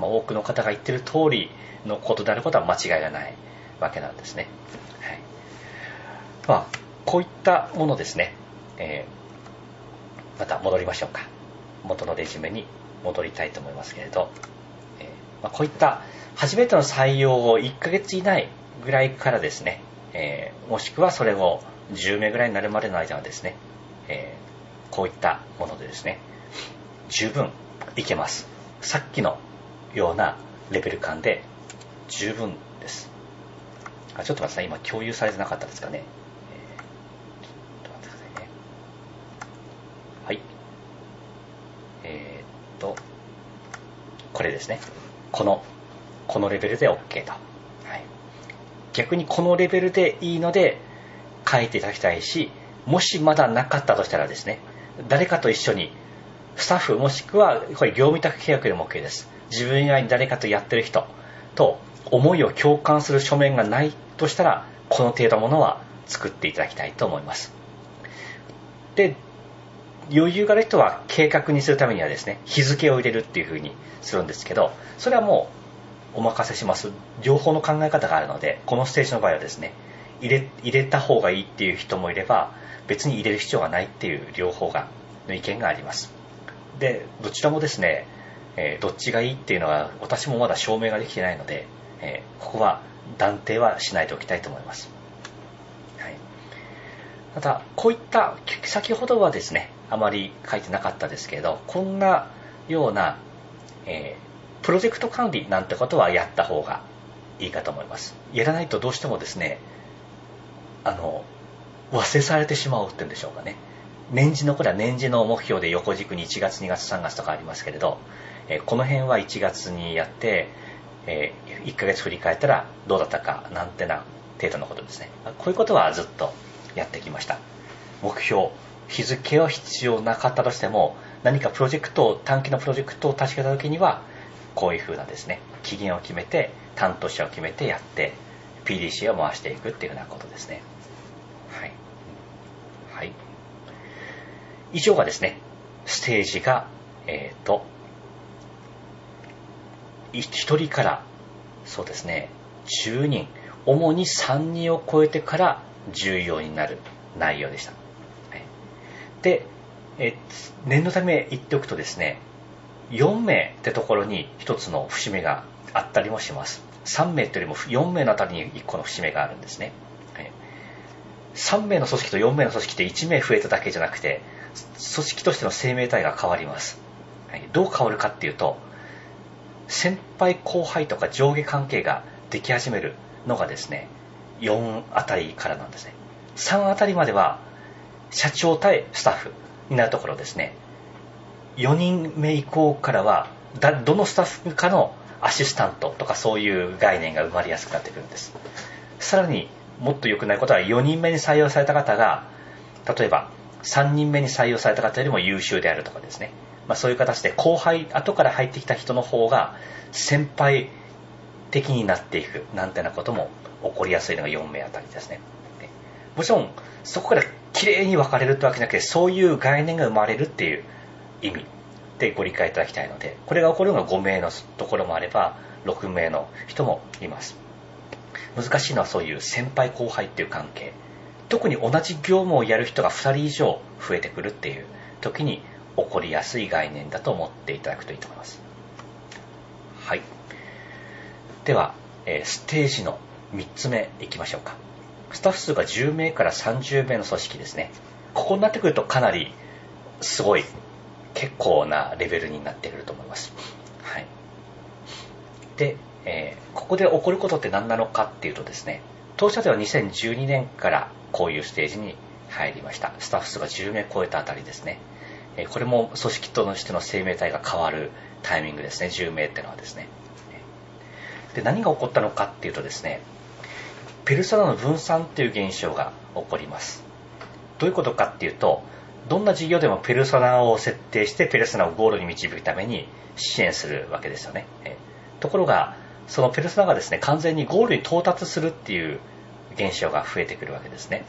まあ、多くの方が言ってる通りのことであることは間違いがないわけなんですね、はい。まあ、こういったものですね、えー、また戻りましょうか。元のレジュメに戻りたいと思いますけれど、えーまあ、こういった初めての採用を1ヶ月以内ぐらいからですね、えー、もしくはそれを10名ぐらいになるまでの間はですね、え、こういったものでですね十分いけます。さっきのようなレベル感で十分です。あちょっと待ってください。今共有されてなかったですかね、えー、ちょっと待ってくださいね。はい。えー、っとこれですね。このこのレベルで OK と、はい、逆にこのレベルでいいので書いていただきたいしもしまだなかったとしたらですね誰かと一緒にスタッフもしくはこれ業務委託契約でも OK です。自分以外に誰かとやってる人と思いを共感する書面がないとしたらこの程度ものは作っていただきたいと思います。で余裕がある人は計画にするためにはですね日付を入れるっていうふうにするんですけどそれはもうお任せします。両方の考え方があるのでこのステージの場合はですね入れ入れた方がいいっていう人もいれば別に入れる必要がないっていう両方がの意見があります。でどちらもですね、えー、どっちがいいっていうのは私もまだ証明ができてないので、えー、ここは断定はしないでおきたいと思います、はい、ただこういった先ほどはですねあまり書いてなかったですけどこんなような、えー、プロジェクト管理なんてことはやった方がいいかと思います。やらないとどうしてもですねあの忘れされてしまうっていうんでしょうかね。年次のこれは年次の目標で横軸に1月2月3月とかありますけれど、えこの辺は1月にやって、え1ヶ月振り返ったらどうだったかなんてな程度のことですね。こういうことはずっとやってきました。目標日付は必要なかったとしても何かプロジェクトを短期のプロジェクトを立ち上げた時にはこういうふうなですね期限を決めて担当者を決めてやって PDC を回していくっていうようなことですねはい、はい、以上がですねステージがえっ、ー、と1人からそうですね10人主に3人を超えてから重要になる内容でした、でえ念のため言っておくとですね4名ってところに1つの節目があったりもします。3名というよりも4名のあたりに1個の節目があるんですね、3名の組織と4名の組織って1名増えただけじゃなくて組織としての生命体が変わります、はい。どう変わるかっていうと先輩後輩とか上下関係ができ始めるのがですね4あたりからなんですね。3あたりまでは社長対スタッフになるところですね。4人目以降からはどのスタッフかのアシスタントとかそういう概念が生まれやすくなってくるんです。さらにもっと良くないことは4人目に採用された方が例えば3人目に採用された方よりも優秀であるとかですね、まあ、そういう形で後輩後から入ってきた人の方が先輩的になっていくなんてなことも起こりやすいのが4名あたりですね。もちろんそこからきれいに分かれるってわけじゃなくてそういう概念が生まれるっていう意味。でご理解いただきたいのでこれが起こるのが5名のところもあれば6名の人もいます。難しいのはそういう先輩後輩っていう関係。特に同じ業務をやる人が2人以上増えてくるっていう時に起こりやすい概念だと思っていただくといいと思います。はい。では、えー、ステージの3つ目いきましょうか。スタッフ数が10名から30名の組織ですね。ここになってくるとかなりすごい結構なレベルになってくると思います。はい、で、えー、ここで起こることって何なのかっていうとですね当社では2012年からこういうステージに入りました。スタッフ数が10名超えたあたりですね、これも組織としての生命体が変わるタイミングですね。10名っていうのはですね。で何が起こったのかっていうとですねペルソナの分散っていう現象が起こります。どういうことかっていうとどんな事業でもペルソナを設定してペルソナをゴールに導くために支援するわけですよね。ところが、そのペルソナがですね、完全にゴールに到達するっていう現象が増えてくるわけですね。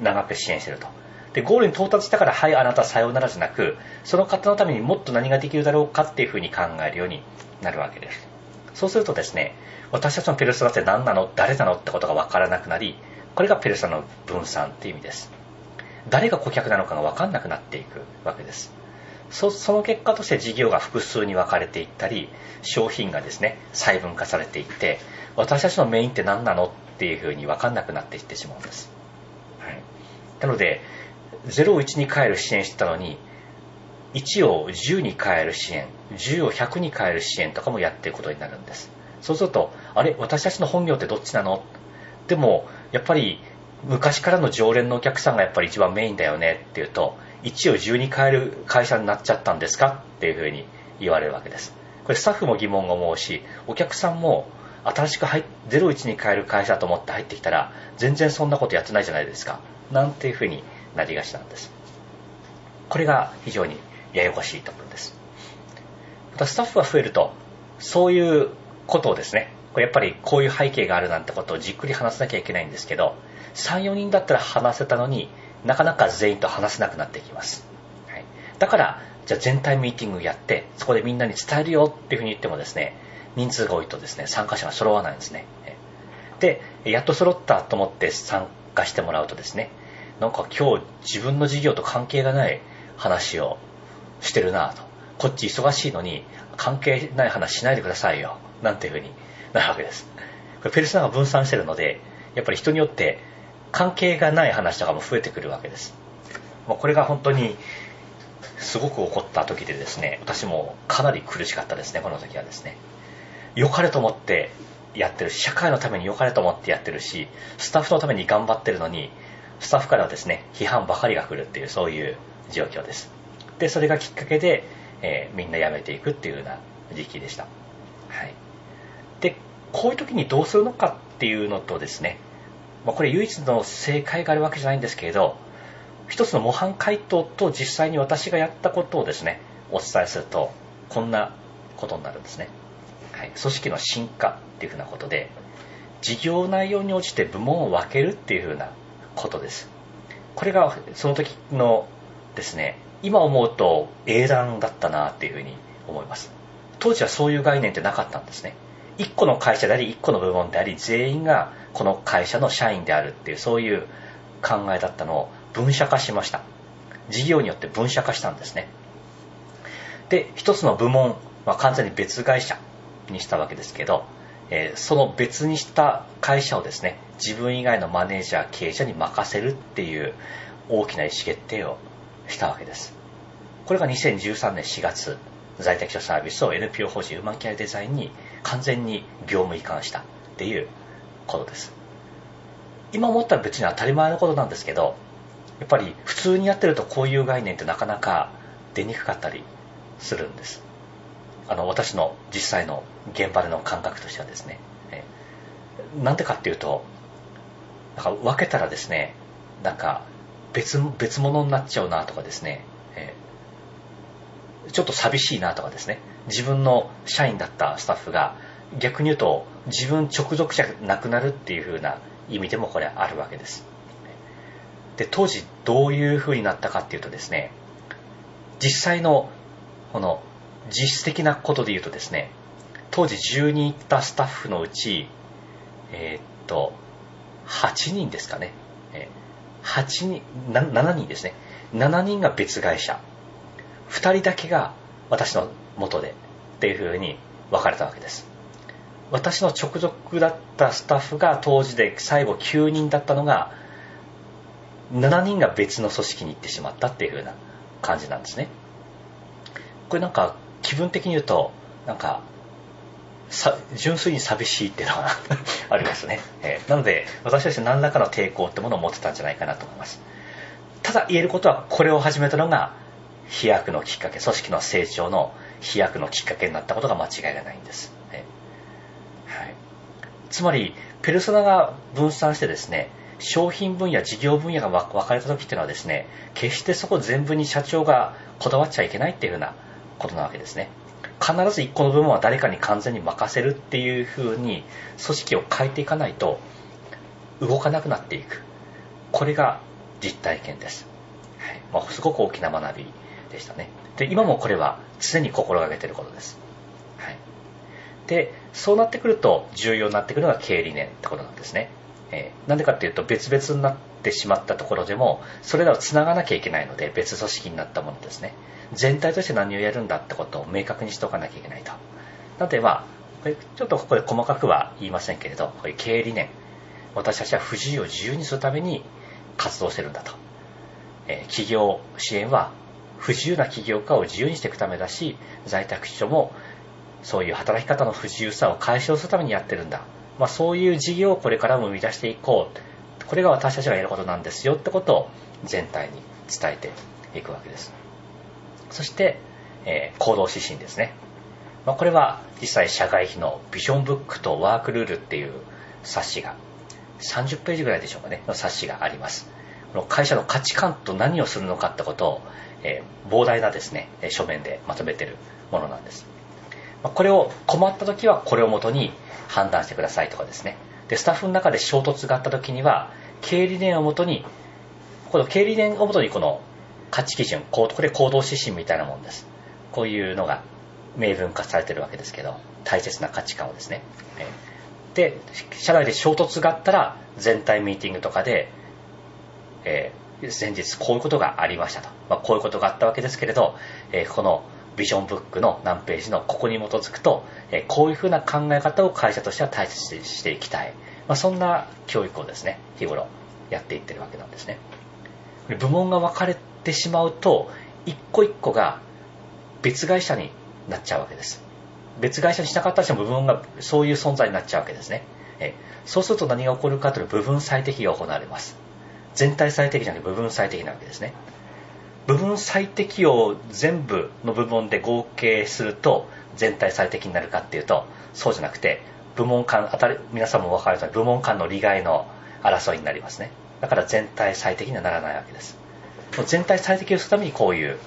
長く支援してると。でゴールに到達したからはいあなたさようならじゃなくその方のためにもっと何ができるだろうかっていうふうに考えるようになるわけです。そうするとですね私たちのペルソナって何なの？誰なの？ってことが分からなくなりこれがペルソナの分散っていう意味です。誰が顧客なのかが分かんなくなっていくわけです。そその結果として事業が複数に分かれていったり商品がですね細分化されていって私たちのメインって何なの？っていうふうに分かんなくなっていってしまうんです、はい、なので0を1に変える支援してたのに1を10に変える支援10を100に変える支援とかもやっていくことになるんです。そうするとあれ私たちの本業ってどっちなの？でもやっぱり昔からの常連のお客さんがやっぱり一番メインだよねっていうと1を10に変える会社になっちゃったんですか？っていうふうに言われるわけです。これスタッフも疑問が思うしお客さんも新しく入01に変える会社だと思って入ってきたら全然そんなことやってないじゃないですか。なんていうふうになりがちなんです。これが非常にややこしいところです。またスタッフが増えるとそういうことをですねこれやっぱりこういう背景があるなんてことをじっくり話さなきゃいけないんですけど34人だったら話せたのになかなか全員と話せなくなってきます、はい、だからじゃあ全体ミーティングやってそこでみんなに伝えるよっていうふうに言ってもですね人数が多いとですね参加者が揃わないんですね。でやっと揃ったと思って参加してもらうとですねなんか今日自分の事業と関係がない話をしてるなとこっち忙しいのに関係ない話しないでくださいよなんていうふうに なるわけですこれペルソナが分散してるのでやっぱり人によって関係がない話とかも増えてくるわけです。これが本当にすごく起こった時でですね、私もかなり苦しかったですね、この時はですね。良かれと思ってやってるし、社会のために良かれと思ってやってるし、スタッフのために頑張ってるのに、スタッフからはですね、批判ばかりが来るっていう、そういう状況です。で、それがきっかけで、えー、みんな辞めていくっていうような時期でした。はい。で、こういう時にどうするのかっていうのとですね、まあ、これ唯一の正解があるわけじゃないんですけれど一つの模範回答と実際に私がやったことをですねお伝えするとこんなことになるんですね、はい、組織の進化っていうふうなことで事業内容に応じて部門を分けるっていうふうなことです。これがその時のですね今思うと英断だったなっていうふうに思います。当時はそういう概念ってなかったんですね。1個の会社であり1個の部門であり全員がこの会社の社員であるっていうそういう考えだったのを分社化しました。事業によって分社化したんですね。で一つの部門は完全に別会社。にしたわけですけど、えー、その別にした会社をですね自分以外のマネージャー経営者に任せるっていう大きな意思決定をしたわけです。これが2013年4月在宅者サービスを NPO 法人ウーマンケアデザインに完全に業務移管したっていうことです。今思ったら別に当たり前のことなんですけどやっぱり普通にやってるとこういう概念ってなかなか出にくかったりするんです。あの私の実際の現場での感覚としてはですねえなんでかっていうとなんか分けたらですねなんか別別物になっちゃうなとかですね、えちょっと寂しいなとかですね自分の社員だったスタッフが逆に言うと自分直属者なくなるっていう風な意味でもこれあるわけです。で当時どういう風になったかっていうとですね実際のこの実質的なことで言うとですね当時10人いたスタッフのうちえー、っと8人ですかね。8人7人ですね。7人が別会社。2人だけが私の元でっていう風に分かれたわけです。私の直属だったスタッフが当時で最後9人だったのが7人が別の組織に行ってしまったっていう風な感じなんですね。これなんか気分的に言うとなんか純粋に寂しいっていうのが ありますね、えー、なので私たち何らかの抵抗ってものを持ってたんじゃないかなと思います。ただ言えることはこれを始めたのが飛躍のきっかけ組織の成長の飛躍のきっかけになったことが間違いがないんです、はい、つまりペルソナが分散してですね商品分野事業分野が分かれた時っていうのはですね決してそこ全部に社長がこだわっちゃいけないっていうふうなことなわけですね。必ず1個の部分は誰かに完全に任せるっていうふうに組織を変えていかないと動かなくなっていく。これが実体験です、はい。まあ、すごく大きな学びでしたね。で今もこれは常に心がけていることです、はい、でそうなってくると重要になってくるのが経営理念ってことなんですね、えー、なんでかっていうと別々になってしまったところでもそれらをつながなきゃいけないので別組織になったものですね。全体として何をやるんだってことを明確にしておかなきゃいけないと。なのでまあちょっとここで細かくは言いませんけれどこういう経営理念。私たちは不自由を自由にするために活動してるんだと、えー、企業支援は不自由な起業家を自由にしていくためだし在宅秘書もそういう働き方の不自由さを解消するためにやってるんだ、まあ、そういう事業をこれからも生み出していこう。これが私たちがやることなんですよってことを全体に伝えていくわけです。そして、えー、行動指針ですね、まあ、これは実際社外費のビジョンブックとワークルールっていう冊子が30ページぐらいでしょうかねの冊子があります。この会社の価値観と何をするのかってことを、えー、膨大なですね書面でまとめてるものなんです。これを困った時はこれをもとに判断してくださいとかですね。でスタッフの中で衝突があった時には経理念をもとにこの経理念をもとにこの価値基準これ行動指針みたいなもんです。こういうのが明文化されてるわけですけど大切な価値観をですね。で社内で衝突があったら全体ミーティングとかで、えー、先日こういうことがありましたと、まあ、こういうことがあったわけですけれど、えー、このビジョンブックの何ページのここに基づくと、えー、こういうふうな考え方を会社としては大切にしていきたい、まあ、そんな教育をですね日頃やっていってるわけなんですね。部門が分かれてしまうと一個一個が別会社になっちゃうわけです別会社にしなかった人も部分がそういう存在になっちゃうわけですね。えそうすると何が起こるかというと部分最適が行われます。全体最適じゃなくて部分最適なわけですね。部分最適を全部の部門で合計すると全体最適になるかっていうとそうじゃなくて部門間当たり皆さんも分かるとおり部門間の利害の争いになりますねだから全体最適にはならないわけです全体最適をするためにこういう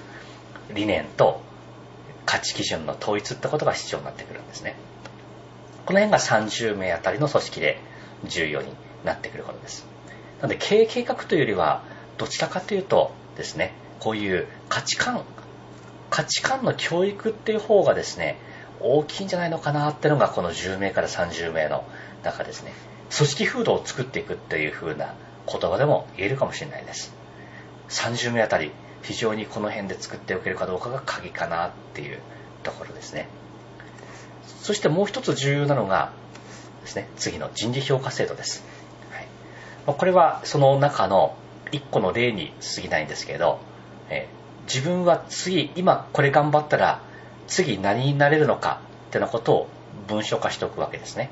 理念と価値基準の統一ってことが必要になってくるんですね。この辺が30名あたりの組織で重要になってくることです。なので経営計画というよりはどちらかというとですねこういう価値観価値観の教育っていう方がですね大きいんじゃないのかなっていうのがこの10名から30名の中ですね。組織風土を作っていくっていう風な言葉でも言えるかもしれないです。30名あたり非常にこの辺で作っておけるかどうかが鍵かなっていうところですね。そしてもう一つ重要なのがですね次の人事評価制度です、はい、これはその中の一個の例に過ぎないんですけど、え自分は次今これ頑張ったら次何になれるのかってなことを文章化しておくわけですね。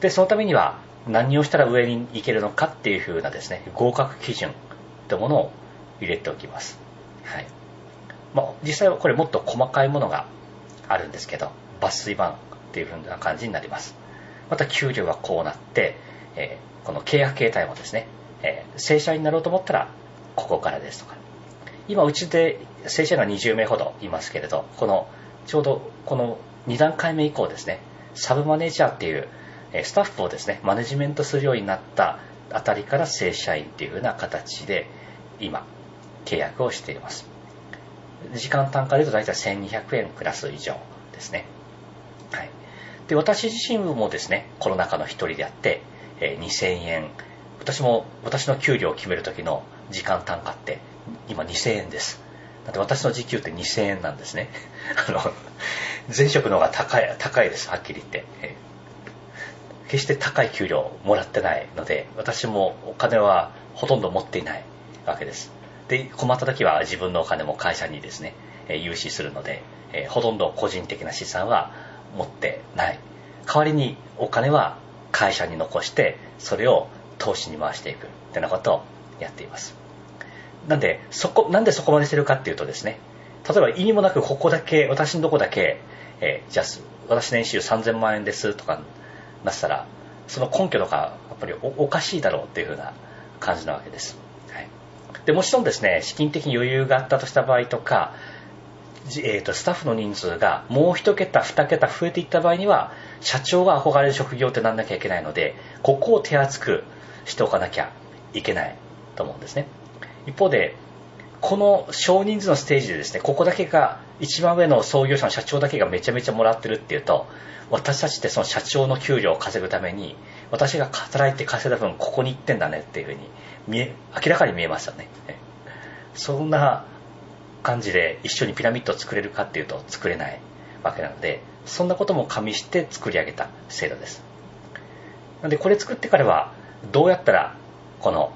でそのためには何をしたら上に行けるのかっていうふうなですね合格基準。ってものを入れておきます。はい。まあ、実際はこれもっと細かいものがあるんですけど、抜粋版っていう風な感じになります。また給料がこうなって、えー、この契約形態もですね、えー、正社員になろうと思ったら、ここからですとか。今、うちで正社員が20名ほどいますけれど、この、ちょうどこの2段階目以降ですね、サブマネージャーっていう、スタッフをですね、マネジメントするようになったあたりから正社員っていう風な形で、今、契約をしています。時間単価で言うと大体1200円クラス以上ですね。はい。で、私自身もですね、コロナ禍の一人であって、えー、2000円、私も、私の給料を決める時の時間単価って今2000円です。だって私の時給って2000円なんですね。あの、前職の方が高い、高いです、はっきり言って。えー、決して高い給料をもらってないので、私もお金はほとんど持っていないわけです。で困った時は自分のお金も会社にですね融資するので、えほとんど個人的な資産は持ってない。代わりにお金は会社に残してそれを投資に回していく。ってなことをやっています。なんでそこなんでそこまでしてるかっていうとですね例えば意味もなくここだけ私のとこだけ、えー、じゃあ私年収3000万円ですとかなったらその根拠とかやっぱりおかしいだろうっていうふうな感じなわけです。でもちろんですね資金的に余裕があったとした場合とか、えーと、スタッフの人数がもう1桁2桁増えていった場合には社長が憧れる職業ってなんなきゃいけないのでここを手厚くしておかなきゃいけないと思うんですね。一方でこの少人数のステージでですねここだけが一番上の創業者の社長だけがめちゃめちゃもらってるっていうと私たちってその社長の給料を稼ぐために私が働いて稼いだ分ここに行ってんだねっていうふうに見え明らかに見えますよね。そんな感じで一緒にピラミッドを作れるかっていうと作れないわけなのでそんなことも加味して作り上げた制度です。なのでこれ作ってからはどうやったらこの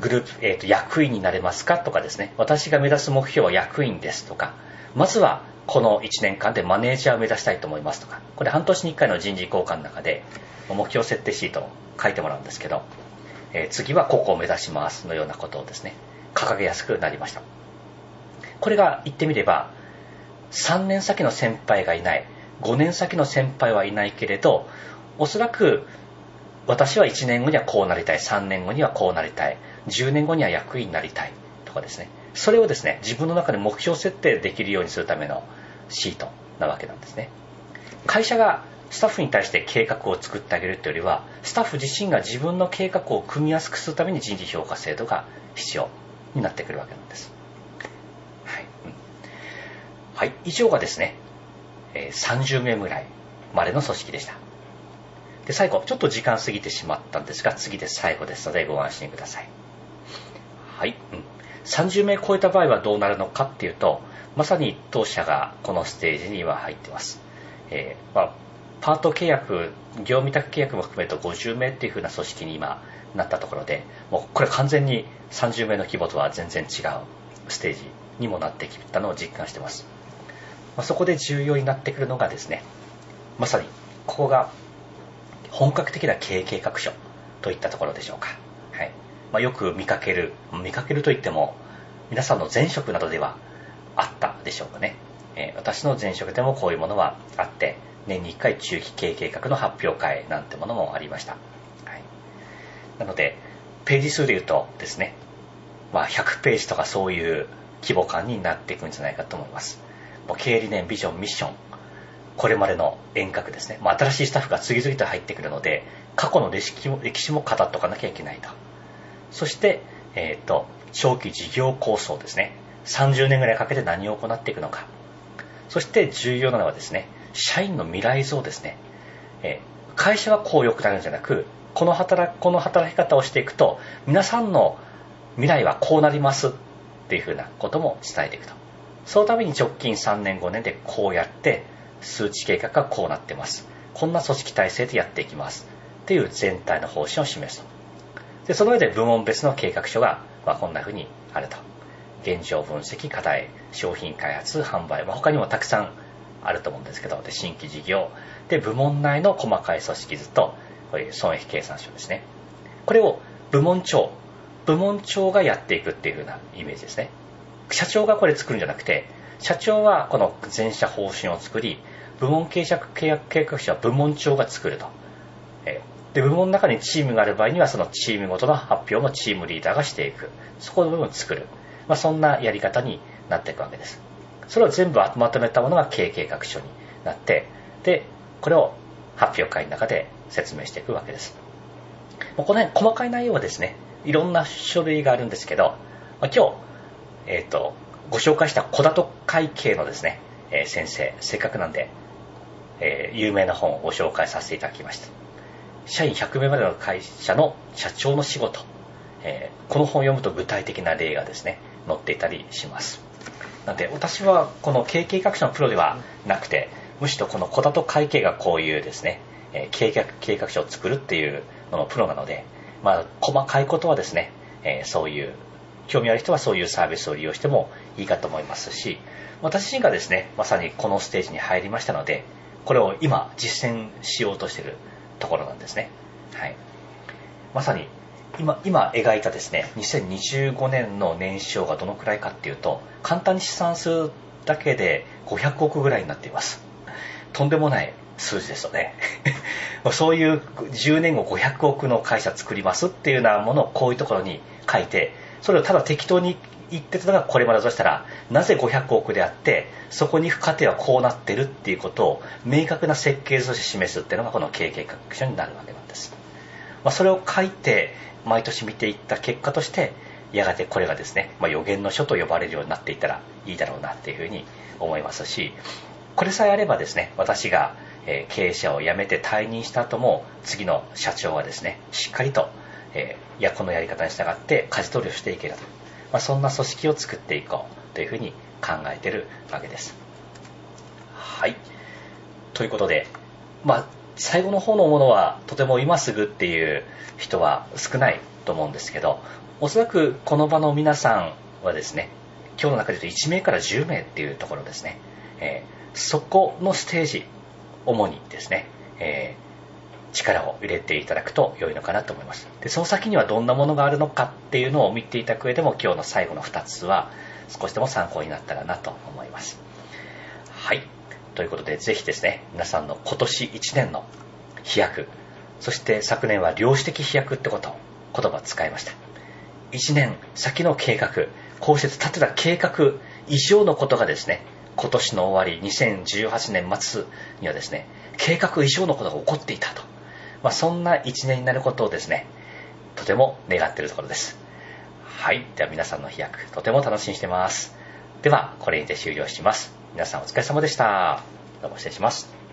グループ、えーと、役員になれますかとかですね。私が目指す目標は役員ですとかまずはこの1年間でマネージャーを目指したいと思いますとかこれ半年に1回の人事交換の中で目標設定シートを書いてもらうんですけど、え、次はここを目指しますのようなことをですね掲げやすくなりました。これが言ってみれば3年先の先輩がいない5年先の先輩はいないけれどおそらく私は1年後にはこうなりたい3年後にはこうなりたい10年後には役員になりたいとかですねそれをですね自分の中で目標設定できるようにするためのシートなわけなんですね。会社がスタッフに対して計画を作ってあげるというよりはスタッフ自身が自分の計画を組みやすくするために人事評価制度が必要になってくるわけなんです。はい、はい、以上がですね30名ぐらいまでの組織でした。で最後ちょっと時間過ぎてしまったんですが次で最後ですのでご安心ください。はい、うん、30名超えた場合はどうなるのかっていうとまさに当社がこのステージには入ってます、えー、まあ、パート契約業務委託契約も含めると50名っていう風な組織に今なったところでもうこれ完全に30名の規模とは全然違うステージにもなってきたのを実感してます、まあ、そこで重要になってくるのがですねまさにここが本格的な経営計画書といったところでしょうか、はい。まあ、よく見かける見かけるといっても皆さんの前職などではあったでしょうかね、えー、私の前職でもこういうものはあって年に1回中期経営計画の発表会なんてものもありました、はい、なのでページ数で言うとですね、まあ、100ページとかそういう規模感になっていくんじゃないかと思います。もう経理念ビジョンミッションこれまでの遠隔ですね、まあ、新しいスタッフが次々と入ってくるので過去の歴史も歴史も語っとかなきゃいけないと。そして、えーと、長期事業構想ですね。30年ぐらいかけて何を行っていくのか。そして重要なのはですね社員の未来像ですね、え、会社はこう良くなるんじゃなくこの働この働き方をしていくと皆さんの未来はこうなります。っていうふうなことも伝えていくと。そのために直近3年5年でこうやって数値計画がこうなってます。こんな組織体制でやっていきます。っていう全体の方針を示すと。でその上で部門別の計画書が、まあ、こんな風にあると。現状分析課題商品開発販売、まあ、他にもたくさんあると思うんですけどで新規事業で部門内の細かい組織図とこういう損益計算書ですねこれを部門長部門長がやっていくっていう風なイメージですね社長がこれ作るんじゃなくて社長はこの全社方針を作り部門契約契約計画書は部門長が作ると。で、部門の中にチームがある場合には、そのチームごとの発表もチームリーダーがしていく。そこの部分を作る。まあ、そんなやり方になっていくわけです。それを全部まとめたものが経営計画書になって、で、これを発表会の中で説明していくわけです。この辺、細かい内容はですね、いろんな書類があるんですけど、まあ、今日、えっ、ー、と、ご紹介した小里会計のですね、えー、先生、せっかくなんで、えー、有名な本をご紹介させていただきました。社員100名までの会社の社長の仕事、えー、この本を読むと具体的な例がですね、載っていたりします。なので、私はこの経営計画書のプロではなくて、むしろこの小里会計がこういうですね、えー、計画書を作るっていうののプロなので、まあ、細かいことはですね、え、そういう興味ある人はそういうサービスを利用してもいいかと思いますし、私自身がですね、まさにこのステージに入りましたので、これを今実践しようとしているところなんですね。はい。まさに今、今描いたですね、2025年の年商がどのくらいかっていうと、簡単に試算するだけで500億ぐらいになっています。とんでもない数字ですよね。そういう10年後500億の会社作りますっていうようなものをこういうところに書いて、それをただ適当に言ってたのがこれまでだとしたらなぜ500億であってそこに行く過程はこうなってるっていうことを明確な設計図として示すっていうのがこの経営計画書になるわけなんです、まあ、それを書いて毎年見ていった結果としてやがてこれがですね、まあ、予言の書と呼ばれるようになっていたらいいだろうなっていうふうに思いますしこれさえあればですね私が経営者を辞めて退任した後も次の社長はですねしっかりと、えー、いやこのやり方に従って舵取りをしていけるとまあ、そんな組織を作っていこうというふうに考えてるわけです。はい。ということで、まあ、最後の方のものはとても今すぐっていう人は少ないと思うんですけど、おそらくこの場の皆さんはですね、今日の中で言うと1名から10名っていうところですね、えー、そこのステージ、主にですね、え力を入れていただくと良いのかなと思います。でその先にはどんなものがあるのかっていうのを見ていただく上でも今日の最後の2つは少しでも参考になったらなと思います。はい。ということでぜひですね皆さんの今年1年の飛躍そして昨年は量子的飛躍ってことを言葉を使いました1年先の計画こうして立てた計画以上のことがですね今年の終わり2018年末にはですね計画以上のことが起こっていたとまあ、そんな一年になることをですね、とても願っているところです。はい。では皆さんの飛躍、とても楽しみにしてます。では、これにて終了します。皆さんお疲れ様でした。どうも失礼します。